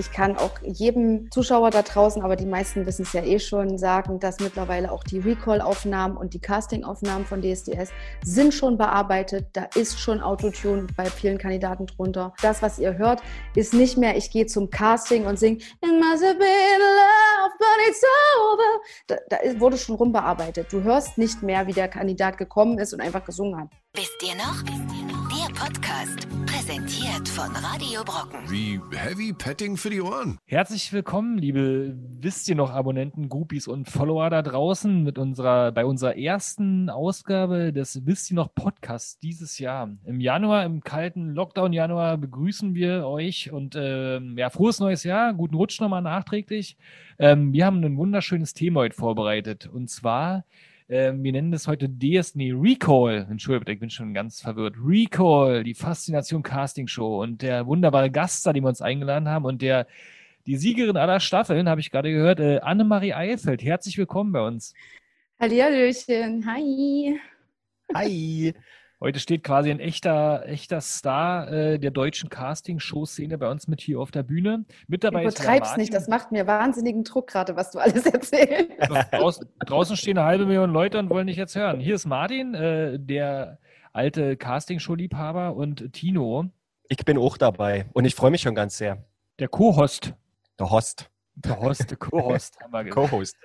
Ich kann auch jedem Zuschauer da draußen, aber die meisten wissen es ja eh schon, sagen, dass mittlerweile auch die Recall-Aufnahmen und die Casting-Aufnahmen von DSDS sind schon bearbeitet. Da ist schon Autotune bei vielen Kandidaten drunter. Das, was ihr hört, ist nicht mehr, ich gehe zum Casting und singe It must have been love, but it's over. Da, da wurde schon rumbearbeitet. Du hörst nicht mehr, wie der Kandidat gekommen ist und einfach gesungen hat. Wisst ihr noch? Der Podcast, präsentiert von Radio Brocken. Wie Heavy Petting für die Ohren. Herzlich willkommen, liebe Wisst ihr noch Abonnenten, Groupies und Follower da draußen mit unserer, bei unserer ersten Ausgabe des Wisst ihr noch Podcasts dieses Jahr. Im Januar, im kalten Lockdown-Januar begrüßen wir euch und äh, ja, frohes neues Jahr, guten Rutsch nochmal nachträglich. Ähm, wir haben ein wunderschönes Thema heute vorbereitet und zwar ähm, wir nennen das heute DS, nee, Recall. Entschuldigung, ich bin schon ganz verwirrt. Recall, die Faszination Casting Show und der wunderbare Gast, den wir uns eingeladen haben und der die Siegerin aller Staffeln, habe ich gerade gehört, äh, Annemarie Eifeld. Herzlich willkommen bei uns. Hallihallöchen, hi. Hi. Heute steht quasi ein echter, echter Star äh, der deutschen Casting-Show-Szene bei uns mit hier auf der Bühne. Mit dabei Übertreib's nicht, das macht mir wahnsinnigen Druck gerade, was du alles erzählst. Draußen, draußen, stehen eine halbe Million Leute und wollen dich jetzt hören. Hier ist Martin, äh, der alte Casting-Show-Liebhaber und Tino. Ich bin auch dabei und ich freue mich schon ganz sehr. Der Co-Host. Der Host. Der Host, der Co-Host. Co-Host.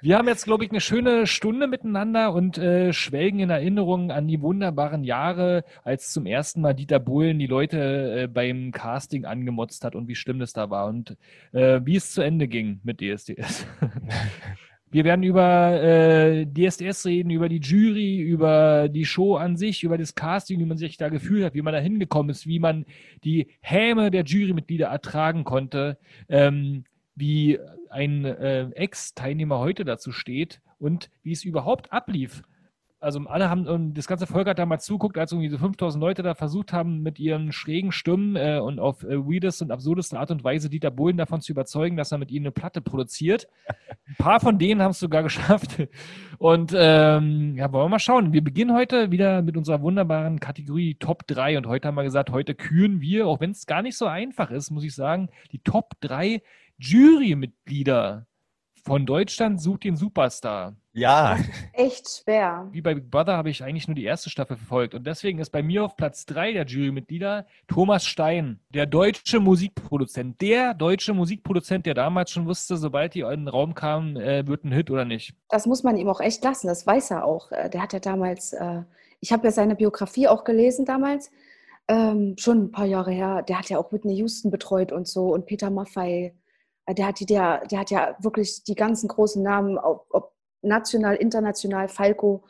Wir haben jetzt, glaube ich, eine schöne Stunde miteinander und äh, schwelgen in Erinnerungen an die wunderbaren Jahre, als zum ersten Mal Dieter Bohlen die Leute äh, beim Casting angemotzt hat und wie schlimm das da war und äh, wie es zu Ende ging mit DSDS. Wir werden über äh, DSDS reden, über die Jury, über die Show an sich, über das Casting, wie man sich da gefühlt hat, wie man da hingekommen ist, wie man die Häme der Jurymitglieder ertragen konnte. Ähm, wie ein äh, Ex-Teilnehmer heute dazu steht und wie es überhaupt ablief. Also alle haben, und das ganze Volk hat damals zuguckt, als irgendwie so 5000 Leute da versucht haben, mit ihren schrägen Stimmen äh, und auf äh, weirdeste und absurdeste Art und Weise Dieter Bohlen davon zu überzeugen, dass er mit ihnen eine Platte produziert. Ein paar von denen haben es sogar geschafft. Und ähm, ja, wollen wir mal schauen. Wir beginnen heute wieder mit unserer wunderbaren Kategorie Top 3. Und heute haben wir gesagt, heute küren wir, auch wenn es gar nicht so einfach ist, muss ich sagen, die Top 3 Jurymitglieder von Deutschland sucht den Superstar. Ja. Echt schwer. Wie bei Big Brother habe ich eigentlich nur die erste Staffel verfolgt. Und deswegen ist bei mir auf Platz 3 der Jurymitglieder Thomas Stein, der deutsche Musikproduzent. Der deutsche Musikproduzent, der damals schon wusste, sobald die in den Raum kamen, äh, wird ein Hit oder nicht. Das muss man ihm auch echt lassen. Das weiß er auch. Äh, der hat ja damals, äh, ich habe ja seine Biografie auch gelesen damals. Ähm, schon ein paar Jahre her. Der hat ja auch Whitney Houston betreut und so und Peter Maffay äh, der hat, die, der, der hat ja wirklich die ganzen großen Namen, ob, ob national, international, Falco,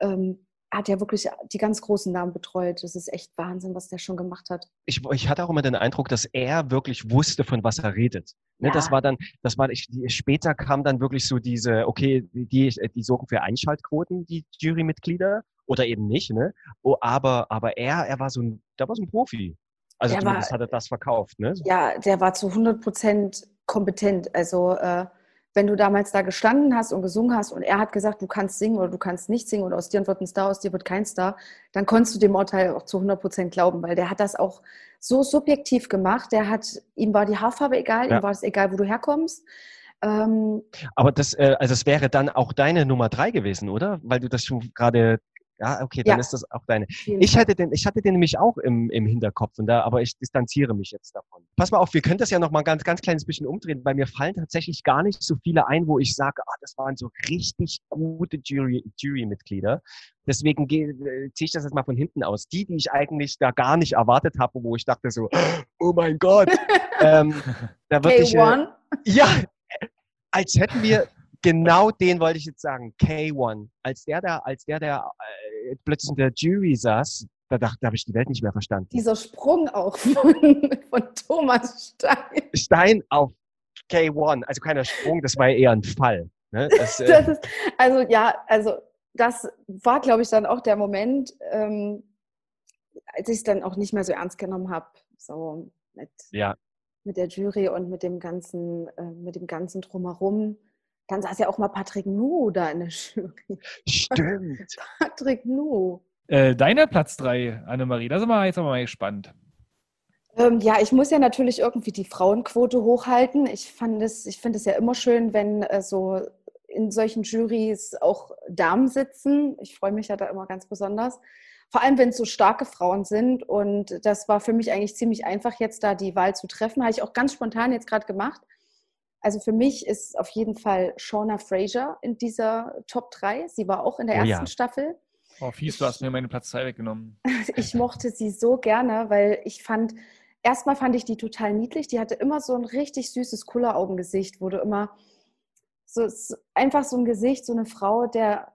ähm, hat ja wirklich die ganz großen Namen betreut. Das ist echt Wahnsinn, was der schon gemacht hat. Ich, ich hatte auch immer den Eindruck, dass er wirklich wusste, von was er redet. Ne, ja. Das war dann, das war, ich, später kam dann wirklich so diese, okay, die, die sorgen für Einschaltquoten, die Jurymitglieder, oder eben nicht, ne? Oh, aber, aber er, er war so ein, der war so ein Profi. Also der zumindest war, hat er das verkauft, ne? Ja, der war zu 100 Prozent kompetent. Also äh, wenn du damals da gestanden hast und gesungen hast und er hat gesagt, du kannst singen oder du kannst nicht singen oder aus dir wird ein Star, aus dir wird kein Star, dann konntest du dem Urteil auch zu 100 Prozent glauben, weil der hat das auch so subjektiv gemacht. Der hat, ihm war die Haarfarbe egal, ja. ihm war es egal, wo du herkommst. Ähm, Aber das, äh, also es wäre dann auch deine Nummer drei gewesen, oder? Weil du das schon gerade ja, okay, dann ja. ist das auch deine. Ich hatte den, ich hatte den nämlich auch im, im Hinterkopf und da, aber ich distanziere mich jetzt davon. Pass mal auf, wir können das ja noch mal ganz, ganz kleines bisschen umdrehen, weil mir fallen tatsächlich gar nicht so viele ein, wo ich sage, ah, das waren so richtig gute Jury, Jury-Mitglieder. Deswegen äh, ziehe ich das jetzt mal von hinten aus. Die, die ich eigentlich da gar nicht erwartet habe, wo ich dachte so, oh mein Gott, ähm, da wird ich, äh, ja, als hätten wir genau den wollte ich jetzt sagen. K1. Als der da, als der da äh, plötzlich in der Jury saß, da dachte, da habe ich die Welt nicht mehr verstanden. Dieser Sprung auch von, von Thomas Stein. Stein auf K1. Also keiner Sprung, das war eher ein Fall. Ne? Das, äh, das ist, also ja, also das war, glaube ich, dann auch der Moment, ähm, als ich es dann auch nicht mehr so ernst genommen habe. So mit, ja. mit der Jury und mit dem ganzen, äh, mit dem ganzen drumherum. Dann saß ja auch mal Patrick Nu da in der Jury. Stimmt. Patrick Nu. Äh, deiner Platz 3, Annemarie, da sind wir jetzt aber mal gespannt. Ähm, ja, ich muss ja natürlich irgendwie die Frauenquote hochhalten. Ich, ich finde es ja immer schön, wenn äh, so in solchen Jurys auch Damen sitzen. Ich freue mich ja da immer ganz besonders. Vor allem, wenn es so starke Frauen sind. Und das war für mich eigentlich ziemlich einfach, jetzt da die Wahl zu treffen. Habe ich auch ganz spontan jetzt gerade gemacht. Also für mich ist auf jeden Fall Shauna Fraser in dieser Top 3. Sie war auch in der oh, ersten ja. Staffel. Oh, fies, du hast mir meine Platz 2 weggenommen. ich mochte sie so gerne, weil ich fand, erstmal fand ich die total niedlich. Die hatte immer so ein richtig süßes Kulleraugengesicht, du immer so einfach so ein Gesicht, so eine Frau, der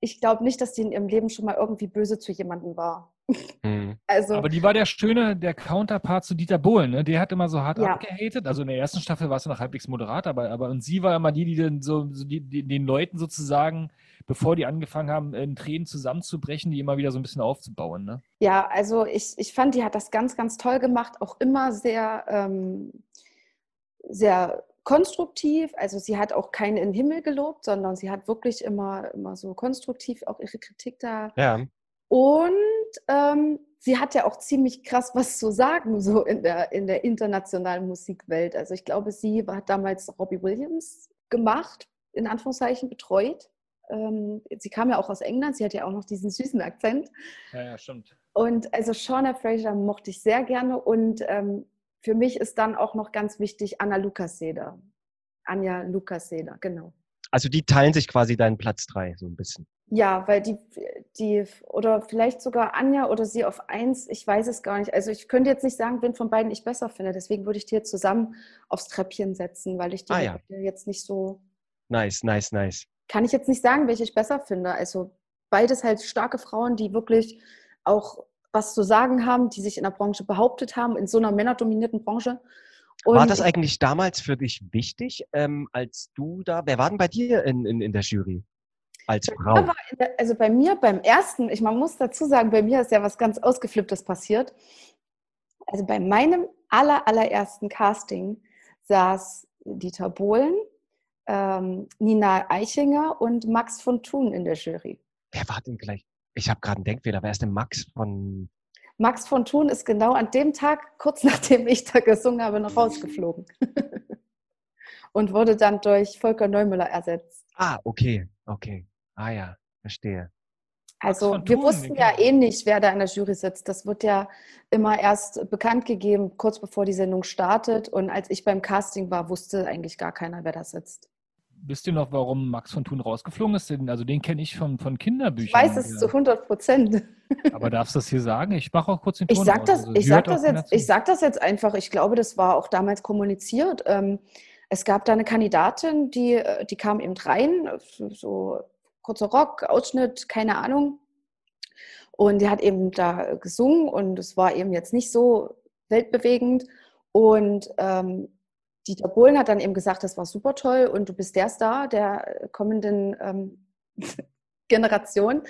ich glaube nicht, dass die in ihrem Leben schon mal irgendwie böse zu jemandem war. Mhm. Also, aber die war der schöne, der Counterpart zu Dieter Bohlen, ne? Der hat immer so hart ja. abgehatet. Also in der ersten Staffel war es noch halbwegs moderat, aber, aber und sie war immer die, die den, so, so die, die, den Leuten sozusagen, bevor die angefangen haben, in Tränen zusammenzubrechen, die immer wieder so ein bisschen aufzubauen. Ne? Ja, also ich, ich fand, die hat das ganz, ganz toll gemacht, auch immer sehr, ähm, sehr konstruktiv. Also sie hat auch keinen in den Himmel gelobt, sondern sie hat wirklich immer, immer so konstruktiv auch ihre Kritik da ja. Und ähm, sie hat ja auch ziemlich krass was zu sagen, so in der, in der internationalen Musikwelt. Also ich glaube, sie hat damals Robbie Williams gemacht, in Anführungszeichen betreut. Ähm, sie kam ja auch aus England, sie hat ja auch noch diesen süßen Akzent. Ja, ja, stimmt. Und also Shauna Fraser mochte ich sehr gerne und ähm, für mich ist dann auch noch ganz wichtig Anna Lukaseder. Anja Lukaseder, genau. Also die teilen sich quasi deinen Platz drei so ein bisschen. Ja, weil die, die, oder vielleicht sogar Anja oder sie auf eins, ich weiß es gar nicht. Also ich könnte jetzt nicht sagen, wen von beiden ich besser finde. Deswegen würde ich die jetzt zusammen aufs Treppchen setzen, weil ich die ah, ja. jetzt nicht so. Nice, nice, nice. Kann ich jetzt nicht sagen, welche ich besser finde. Also beides halt starke Frauen, die wirklich auch was zu sagen haben, die sich in der Branche behauptet haben, in so einer männerdominierten Branche. Und war das eigentlich damals für dich wichtig, ähm, als du da, wer war denn bei dir in, in, in der Jury? Als Frau? also bei mir beim ersten, ich man muss dazu sagen, bei mir ist ja was ganz Ausgeflipptes passiert. Also bei meinem aller, allerersten Casting saß Dieter Bohlen, ähm, Nina Eichinger und Max von Thun in der Jury. Wer war denn gleich? Ich habe gerade einen Denkfehler. Wer ist denn Max von... Max von Thun ist genau an dem Tag, kurz nachdem ich da gesungen habe, noch rausgeflogen. und wurde dann durch Volker Neumüller ersetzt. Ah, okay, okay. Ah ja, verstehe. Also wir wussten ja eh nicht, wer da in der Jury sitzt. Das wird ja immer erst bekannt gegeben, kurz bevor die Sendung startet. Und als ich beim Casting war, wusste eigentlich gar keiner, wer da sitzt. Wisst ihr noch, warum Max von Thun rausgeflogen ist? Also den kenne ich von, von Kinderbüchern. Ich weiß es zu 100 Prozent. Aber darfst du das hier sagen? Ich mache auch kurz den Ton Ich sage das, also, ich sag das, jetzt, ich sag das jetzt einfach. Ich glaube, das war auch damals kommuniziert. Ähm, es gab da eine Kandidatin, die, äh, die kam eben rein, so kurzer Rock, Ausschnitt, keine Ahnung. Und die hat eben da gesungen und es war eben jetzt nicht so weltbewegend. Und ähm, Dieter Bohlen hat dann eben gesagt, das war super toll und du bist der Star der kommenden ähm, Generation.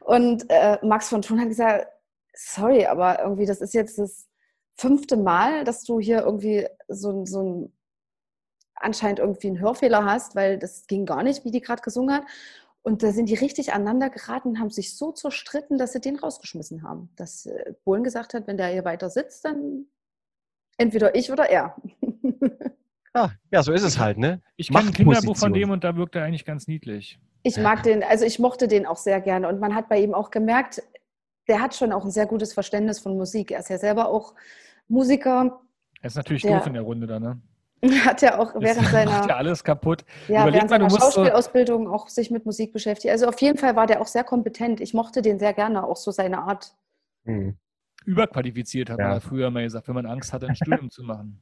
Und äh, Max von Thun hat gesagt, sorry, aber irgendwie das ist jetzt das fünfte Mal, dass du hier irgendwie so, so ein anscheinend irgendwie einen Hörfehler hast, weil das ging gar nicht, wie die gerade gesungen hat. Und da sind die richtig aneinander geraten und haben sich so zerstritten, dass sie den rausgeschmissen haben. Dass äh, Bohlen gesagt hat, wenn der hier weiter sitzt, dann entweder ich oder er. Ja, ja so ist es halt, ne? Ich kenne ein Kinderbuch von dem und da wirkt er eigentlich ganz niedlich. Ich mag den, also ich mochte den auch sehr gerne. Und man hat bei ihm auch gemerkt, der hat schon auch ein sehr gutes Verständnis von Musik. Er ist ja selber auch Musiker. Er ist natürlich der, doof in der Runde da, ne? Hat ja auch während das seiner. Macht ja alles kaputt. Ja, Überleg während mal, seiner Schauspielausbildung so auch sich mit Musik beschäftigt. Also auf jeden Fall war der auch sehr kompetent. Ich mochte den sehr gerne, auch so seine Art. Mhm. Überqualifiziert, hat ja. man früher mal gesagt, wenn man Angst hatte, ein Studium zu machen.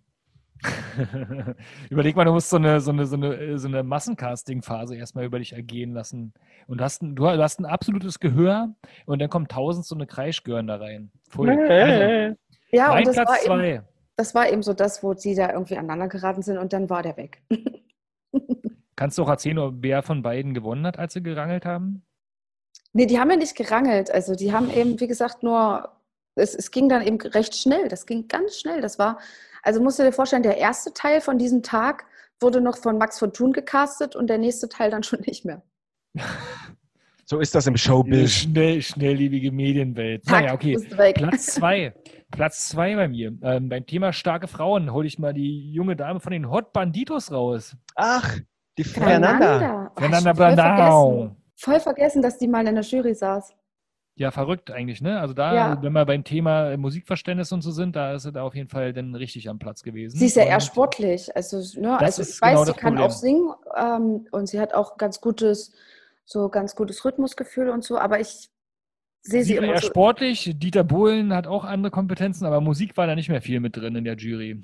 Überleg mal, du musst so eine, so eine, so eine, so eine Massencasting-Phase erstmal über dich ergehen lassen. Und hast ein, du hast ein absolutes Gehör und dann kommt tausend so eine Kreischgören da rein. Pfui. Also, ja, und das Platz war zwei. Eben, das war eben so das, wo sie da irgendwie aneinander geraten sind und dann war der weg. Kannst du auch erzählen, wer von beiden gewonnen hat, als sie gerangelt haben? Nee, die haben ja nicht gerangelt. Also die haben eben, wie gesagt, nur, es, es ging dann eben recht schnell. Das ging ganz schnell. Das war, also musst du dir vorstellen, der erste Teil von diesem Tag wurde noch von Max von Thun gecastet und der nächste Teil dann schon nicht mehr. So ist das im Showbiz. Schnell, schnelllebige Medienwelt. Zack, naja, okay. Platz zwei. Platz zwei bei mir. Ähm, beim Thema starke Frauen hole ich mal die junge Dame von den Hot Banditos raus. Ach, die Fernanda. Fernanda. Ich voll vergessen. Dass die mal in der Jury saß. Ja, verrückt eigentlich, ne? Also da, Ja. wenn wir beim Thema Musikverständnis und so sind, da ist sie da auf jeden Fall dann richtig am Platz gewesen. Sie ist ja eher sportlich. Also, ne, Das also ich weiß, genau sie kann Problem. auch singen ähm, und sie hat auch ganz gutes, so ganz gutes Rhythmusgefühl und so, aber ich sehe sie, immer eher so. sportlich. Dieter Bohlen hat auch andere Kompetenzen, aber Musik war da nicht mehr viel mit drin in der Jury.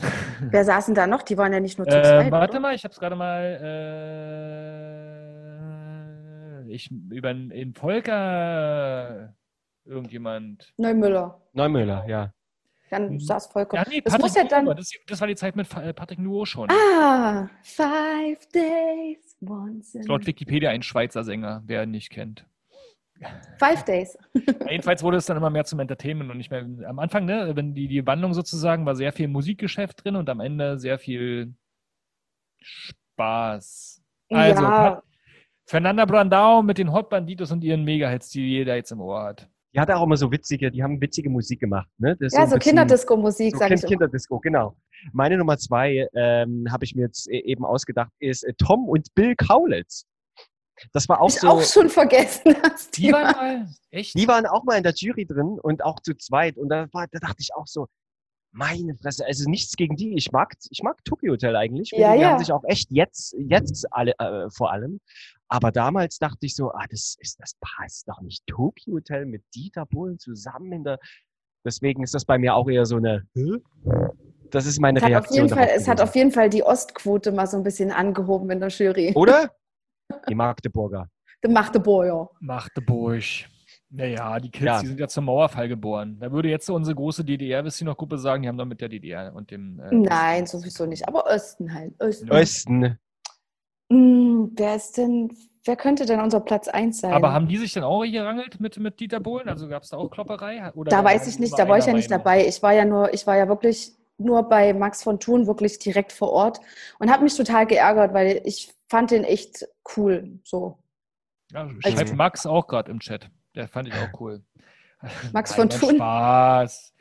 Wer saßen da noch? Die waren ja nicht nur zu Äh, zweit. warte oder? mal, ich habe es gerade mal. Äh, ich über in Volker irgendjemand. Neumüller. Neumüller, ja. Dann Mhm. saß vollkommen. Ja, nee, das muss ja dann. Das, das war die Zeit mit äh, Patrick Nuo schon. Ah, five days, once Laut Wikipedia ein Schweizer Sänger, wer ihn nicht kennt. Five days. Jedenfalls wurde es dann immer mehr zum Entertainment und nicht mehr. Am Anfang, ne, wenn die, die Wandlung sozusagen war sehr viel Musikgeschäft drin und am Ende sehr viel Spaß. Also, ja, Fernanda Brandau mit den Hot Banditos und ihren Megahits, die jeder jetzt im Ohr hat. Die hat auch immer so witzige, die haben witzige Musik gemacht. Ne? Ja so Kinderdisco-Musik, So sag kind, ich. Kinderdisco, genau. Meine Nummer zwei ähm, habe ich mir jetzt e- eben ausgedacht, ist äh, Tom und Bill Kaulitz. Das war auch Ich so. auch schon vergessen. Das Die waren mal echt. Die waren auch mal in der Jury drin und auch zu zweit. Und da, war, da dachte ich auch so, meine Fresse, also nichts gegen die. Ich mag, ich mag Tokyo Hotel eigentlich. Ja, die ja. haben sich auch echt jetzt, jetzt alle, äh, vor allem. Aber damals dachte ich so, ah, das ist, das passt doch nicht. Tokyo Hotel mit Dieter Bohlen zusammen in der, deswegen ist das bei mir auch eher so eine, Hä? das ist meine Es hat, auf Reaktion. jeden Fall, es hat auf jeden Fall die Ostquote mal so ein bisschen angehoben in der Jury. Oder? Die Magdeburger. Der machte Boyer. Magdeburg. Naja, die Kids, Ja. die sind ja zum Mauerfall geboren. Da würde jetzt unsere große DDR-Wissi-noch-Gruppe sagen, die haben doch mit der DDR und dem. äh, Nein, sowieso nicht. Aber Osten halt. Osten. Osten. Hm, wer ist denn, wer könnte denn unser Platz 1 sein? Aber haben die sich dann auch gerangelt mit, mit Dieter Bohlen? Also gab es da auch Klopperei? Oder da weiß die ich nicht, da war ich ja nicht dabei. Ich war ja nur, ich war ja wirklich nur bei Max von Thun, wirklich direkt vor Ort und habe mich total geärgert, weil ich fand den echt cool. So. Ja, Also- schreibt Max auch gerade im Chat. Der fand ich auch cool. Max Nein, von Thun. Spaß.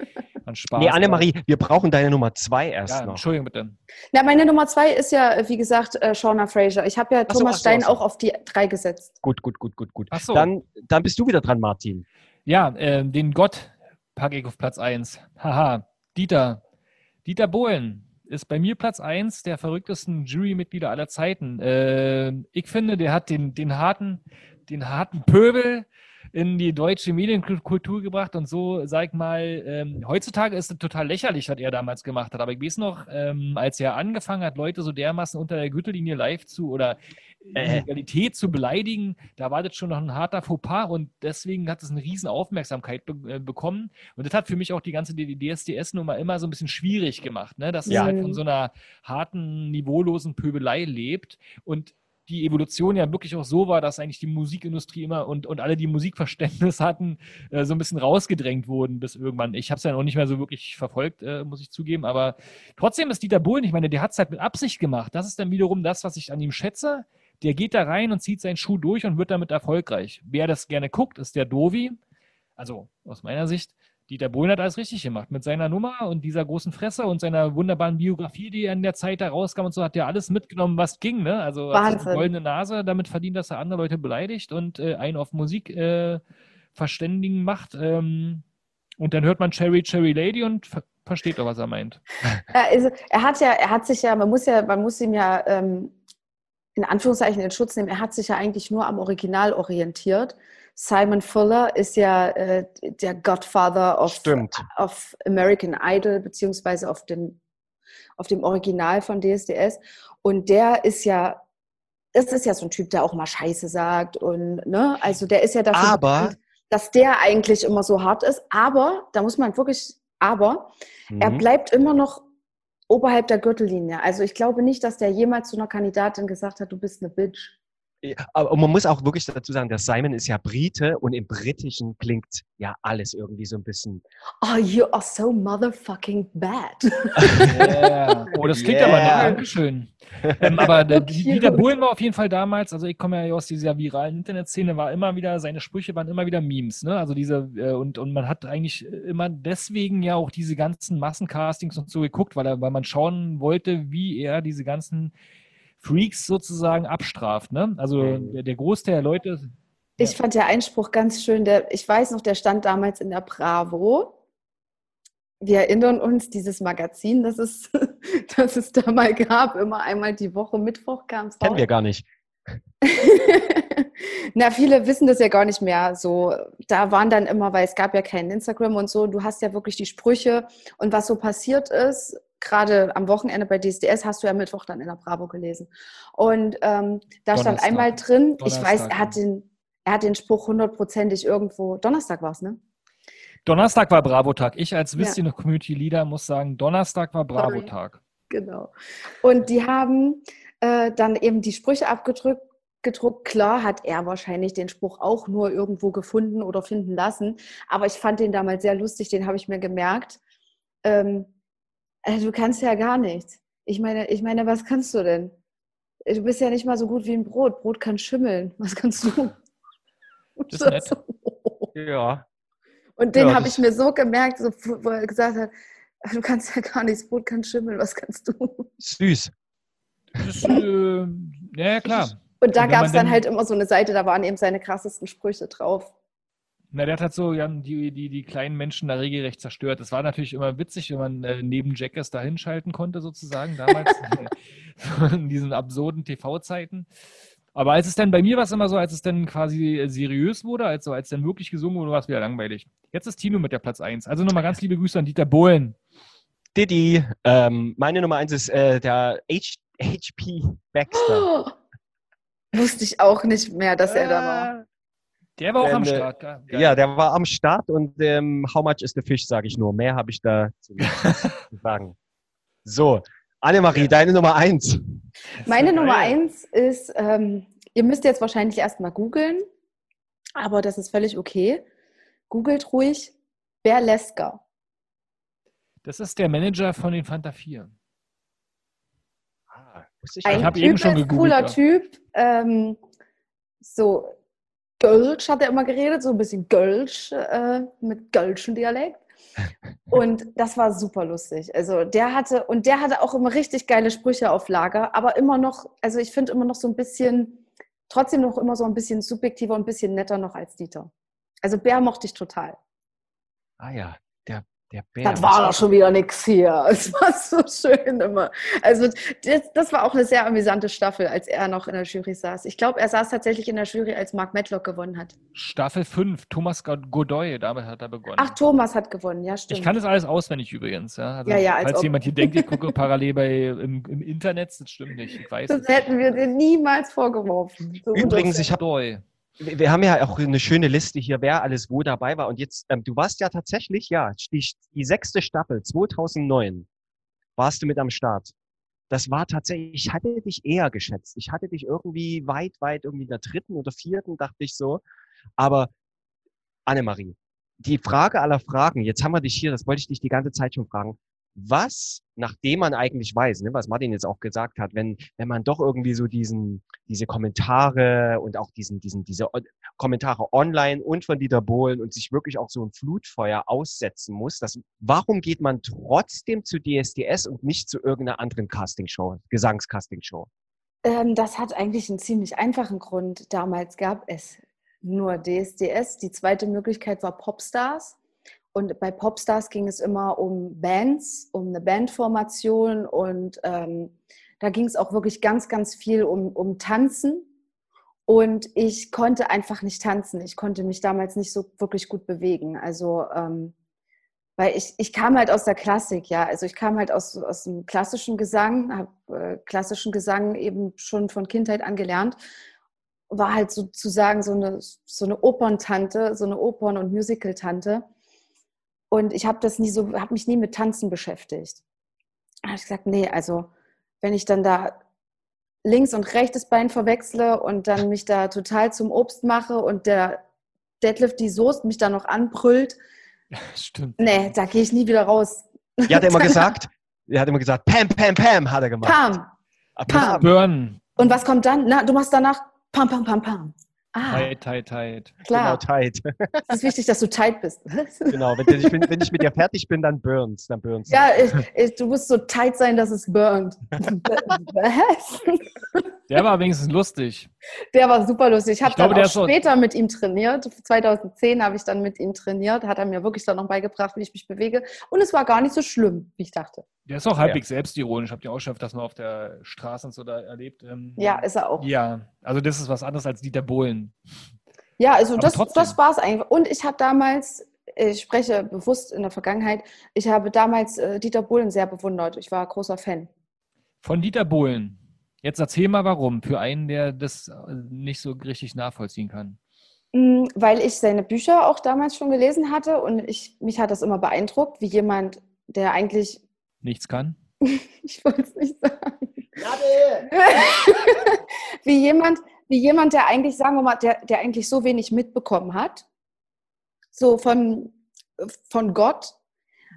War Spaß. Nee, Annemarie, wir brauchen deine Nummer zwei erst Ja, noch. Entschuldigung bitte. Na, meine Nummer zwei ist ja, äh, wie gesagt, äh, Shauna Fraser. Ich habe ja Ach so, Thomas ach so, Stein ach so. auch auf die drei gesetzt. Gut, gut, gut, gut, gut. Ach so. Dann, dann bist du wieder dran, Martin. Ja, ähm, den Gott packe ich auf Platz 1. Haha, Dieter. Dieter Bohlen ist bei mir Platz 1 der verrücktesten Jurymitglieder aller Zeiten. Ähm, ich finde, der hat den, den, harten, den harten Pöbel in die deutsche Medienkultur gebracht und so, sag ich mal, ähm, heutzutage ist es total lächerlich, was er damals gemacht hat. Aber ich weiß noch, ähm, als er angefangen hat, Leute so dermaßen unter der Gürtellinie live zu oder Äh. Legalität zu beleidigen, da war das schon noch ein harter Fauxpas und deswegen hat es eine riesen Aufmerksamkeit be äh, bekommen. Und das hat für mich auch die ganze DSDS-Nummer immer so ein bisschen schwierig gemacht, ne? dass Ja. es halt von so einer harten, niveaulosen Pöbelei lebt und die Evolution ja wirklich auch so war, dass eigentlich die Musikindustrie immer und, und alle, die Musikverständnis hatten, äh, so ein bisschen rausgedrängt wurden bis irgendwann. Ich habe es ja noch nicht mehr so wirklich verfolgt, äh, muss ich zugeben, aber trotzdem ist Dieter Bohlen, ich meine, der hat es halt mit Absicht gemacht. Das ist dann wiederum das, was ich an ihm schätze. Der geht da rein und zieht seinen Schuh durch und wird damit erfolgreich. Wer das gerne guckt, ist der Dovi. Also aus meiner Sicht, Dieter Bohlen hat alles richtig gemacht. Mit seiner Nummer und dieser großen Fresse und seiner wunderbaren Biografie, die in der Zeit da rauskam und so, hat er alles mitgenommen, was ging. Ne? Also Wahnsinn. eine goldene Nase damit verdient, dass er andere Leute beleidigt und äh, einen auf Musik äh, verständigen macht. Ähm, und dann hört man Cherry, Cherry Lady und ver versteht doch, was er meint. Er, ist, er hat ja, er hat sich ja, man muss ja, man muss ihm ja ähm, in Anführungszeichen in Schutz nehmen. Er hat sich ja eigentlich nur am Original orientiert. Simon Fuller ist ja äh, der Godfather of, Stimmt. of American Idol, beziehungsweise auf dem, auf dem Original von DSDS. Und der ist ja, das ist ja so ein Typ, der auch mal Scheiße sagt. Und, ne, also der ist ja dafür Aber- bekannt, dass der eigentlich immer so hart ist. Aber, da muss man wirklich, aber, er Mhm. bleibt immer noch oberhalb der Gürtellinie. Also ich glaube nicht, dass der jemals zu einer Kandidatin gesagt hat, du bist eine Bitch. Aber man muss auch wirklich dazu sagen, der Simon ist ja Brite und im Britischen klingt ja alles irgendwie so ein bisschen. Oh, you are so motherfucking bad. Yeah. Oh, das klingt yeah. aber nicht. Dankeschön. ähm, aber der, Dieter Bohlen war auf jeden Fall damals, also ich komme ja aus dieser viralen Internetszene, war immer wieder, seine Sprüche waren immer wieder Memes, ne? Also diese, äh, und, und man hat eigentlich immer deswegen ja auch diese ganzen Massencastings und so geguckt, weil, er, weil man schauen wollte, wie er diese ganzen Freaks sozusagen abstraft. Ne? Also der, der Großteil der Leute. Ich fand der Einspruch ganz schön. Der, ich weiß noch, der stand damals in der Bravo. Wir erinnern uns, dieses Magazin, das es, das es da mal gab, immer einmal die Woche, Mittwoch kam es Kennen wir gar nicht. Na, viele wissen das ja gar nicht mehr. So, da waren dann immer, weil es gab ja kein Instagram und so, du hast ja wirklich die Sprüche und was so passiert ist, gerade am Wochenende bei DSDS hast du ja Mittwoch dann in der Bravo gelesen. Und ähm, da Donnerstag. stand einmal drin, Donnerstag, ich weiß, er hat den, er hat den Spruch hundertprozentig irgendwo, Donnerstag war es, ne? Donnerstag war Bravo-Tag. Ich als Wisst ja. Community Leader muss sagen, Donnerstag war Bravo-Tag. Genau. Und die haben äh, dann eben die Sprüche abgedrückt gedruckt. Klar hat er wahrscheinlich den Spruch auch nur irgendwo gefunden oder finden lassen, aber ich fand den damals sehr lustig, den habe ich mir gemerkt. Ähm, also du kannst ja gar nichts. Ich meine, ich meine, was kannst du denn? Du bist ja nicht mal so gut wie ein Brot. Brot kann schimmeln. Was kannst du? Das ist nett. Ja. Und den ja, habe ich mir so gemerkt, so, wo er gesagt hat, du kannst ja gar nichts, Brot kann schimmeln, was kannst du? Süß. Das, äh, ja, klar. Und da gab es dann halt immer so eine Seite, da waren eben seine krassesten Sprüche drauf. Na, der hat so ja, die, die, die kleinen Menschen da regelrecht zerstört. Das war natürlich immer witzig, wenn man äh, neben Jackass da hinschalten konnte, sozusagen, damals, in diesen absurden TV-Zeiten. Aber als es dann bei mir war es immer so, als es dann quasi seriös wurde, also als dann wirklich gesungen wurde, war es wieder langweilig. Jetzt ist Tino mit der Platz 1. Also nochmal ganz liebe Grüße an Dieter Bohlen. Didi, ähm, meine Nummer 1 ist äh, der H HP Baxter. Oh, wusste ich auch nicht mehr, dass er da war. Der war auch am Start. Geil. Ja, der war am Start und ähm, how much is the fish, sage ich nur. Mehr habe ich da zu sagen. So, Annemarie, deine Nummer eins. Meine Nummer eins ist, ähm, ihr müsst jetzt wahrscheinlich erstmal googeln, aber das ist völlig okay. Googelt ruhig Berleska. Das ist der Manager von den Fanta 4. Ah, ich Ein habe eben schon gegoogelt. cooler ja. Typ. Ähm, so, Gölsch hat er immer geredet, so ein bisschen Gölsch äh, mit Gölschen Dialekt. Und das war super lustig. Also der hatte, und der hatte auch immer richtig geile Sprüche auf Lager, aber immer noch, also ich finde immer noch so ein bisschen, trotzdem noch immer so ein bisschen subjektiver und ein bisschen netter noch als Dieter. Also Bär mochte ich total. Ah ja, der der Bär. Das war doch schon wieder nichts hier. Es war so schön immer. Also das, das, war auch eine sehr amüsante Staffel, als er noch in der Jury saß. Ich glaube, er saß tatsächlich in der Jury, als Mark Medlock gewonnen hat. Staffel 5, Thomas Godoy, damit hat er begonnen. Ach, Thomas hat gewonnen, ja, stimmt. Ich kann das alles auswendig übrigens. Ja, also, ja, ja Falls ob. jemand hier denkt, ich gucke parallel bei, im, im, Internet, das stimmt nicht. Ich weiß das hätten wir dir niemals vorgeworfen. So übrigens, ich habe wir haben ja auch eine schöne Liste hier, wer alles wo dabei war. Und jetzt, ähm, du warst ja tatsächlich, ja, die, die sechste Staffel 2009 warst du mit am Start. Das war tatsächlich, ich hatte dich eher geschätzt. Ich hatte dich irgendwie weit, weit irgendwie in der dritten oder vierten, dachte ich so. Aber Annemarie, die Frage aller Fragen, jetzt haben wir dich hier, das wollte ich dich die ganze Zeit schon fragen was, nachdem man eigentlich weiß, ne, was Martin jetzt auch gesagt hat, wenn, wenn man doch irgendwie so diesen, diese Kommentare und auch diesen, diesen, diese Kommentare online und von Dieter Bohlen und sich wirklich auch so ein Flutfeuer aussetzen muss, das, warum geht man trotzdem zu DSDS und nicht zu irgendeiner anderen Castingshow, Gesangscastingshow? Ähm, das hat eigentlich einen ziemlich einfachen Grund. Damals gab es nur DSDS. Die zweite Möglichkeit war Popstars. Und bei Popstars ging es immer um Bands, um eine Bandformation und ähm, da ging es auch wirklich ganz, ganz viel um, um Tanzen. Und ich konnte einfach nicht tanzen. Ich konnte mich damals nicht so wirklich gut bewegen. Also, ähm, weil ich, ich kam halt aus der Klassik, ja. Also ich kam halt aus, aus dem klassischen Gesang, habe äh, klassischen Gesang eben schon von Kindheit an gelernt. War halt sozusagen so eine, so eine Operntante, so eine Opern- und Musical-Tante. Und ich habe das nie so, habe mich nie mit Tanzen beschäftigt. Da habe ich gesagt, nee, also wenn ich dann da links und rechtes Bein verwechsle und dann mich da total zum Obst mache und der Deadlift die Soße mich da noch anbrüllt. Stimmt. Nee, da gehe ich nie wieder raus. Er hat immer gesagt, er hat immer gesagt, Pam, Pam, Pam, hat er gemacht. Pam. Pam. Burn. Und was kommt dann? Na, du machst danach Pam, Pam, Pam, Pam. Ah, Tight, tight, tight. klar. Genau, tight. Es ist wichtig, dass du tight bist. genau, wenn ich, wenn, wenn ich mit dir fertig bin, dann burns, dann burns. Ja, ich, ich, du musst so tight sein, dass es burnt. Was? Der war wenigstens lustig. Der war super lustig. Ich habe glaube, dann auch später mit ihm trainiert. 2010 habe ich dann mit ihm trainiert. Hat er mir wirklich dann noch beigebracht, wie ich mich bewege. Und es war gar nicht so schlimm, wie ich dachte. Der ist auch halbwegs selbstironisch. Habt ihr auch schon öfters mal auf der Straße und so da erlebt? Ähm, Ja, ist er auch. Ja, also das ist was anderes als Dieter Bohlen. Ja, also Aber das, trotzdem. das war es eigentlich. Und ich habe damals, ich spreche bewusst in der Vergangenheit, ich habe damals äh, Dieter Bohlen sehr bewundert. Ich war großer Fan. Von Dieter Bohlen. Jetzt erzähl mal warum, für einen, der das äh, nicht so richtig nachvollziehen kann. Mm, Weil ich seine Bücher auch damals schon gelesen hatte und ich, mich hat das immer beeindruckt, wie jemand, der eigentlich, Nichts kann. ich wollte es nicht sagen, wie jemand, wie jemand, der eigentlich, sagen wir mal, der, der eigentlich so wenig mitbekommen hat, so von, von Gott,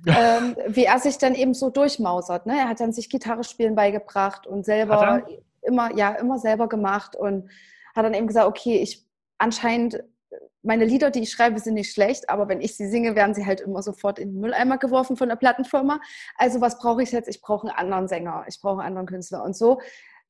ähm, wie er sich dann eben so durchmausert. Ne? Er hat dann sich Gitarre spielen beigebracht und selber immer, ja, immer selber gemacht und hat dann eben gesagt, okay, ich anscheinend, meine Lieder, die ich schreibe, sind nicht schlecht, aber wenn ich sie singe, werden sie halt immer sofort in den Mülleimer geworfen von der Plattenfirma. Also was brauche ich jetzt? Ich brauche einen anderen Sänger, ich brauche einen anderen Künstler. Und so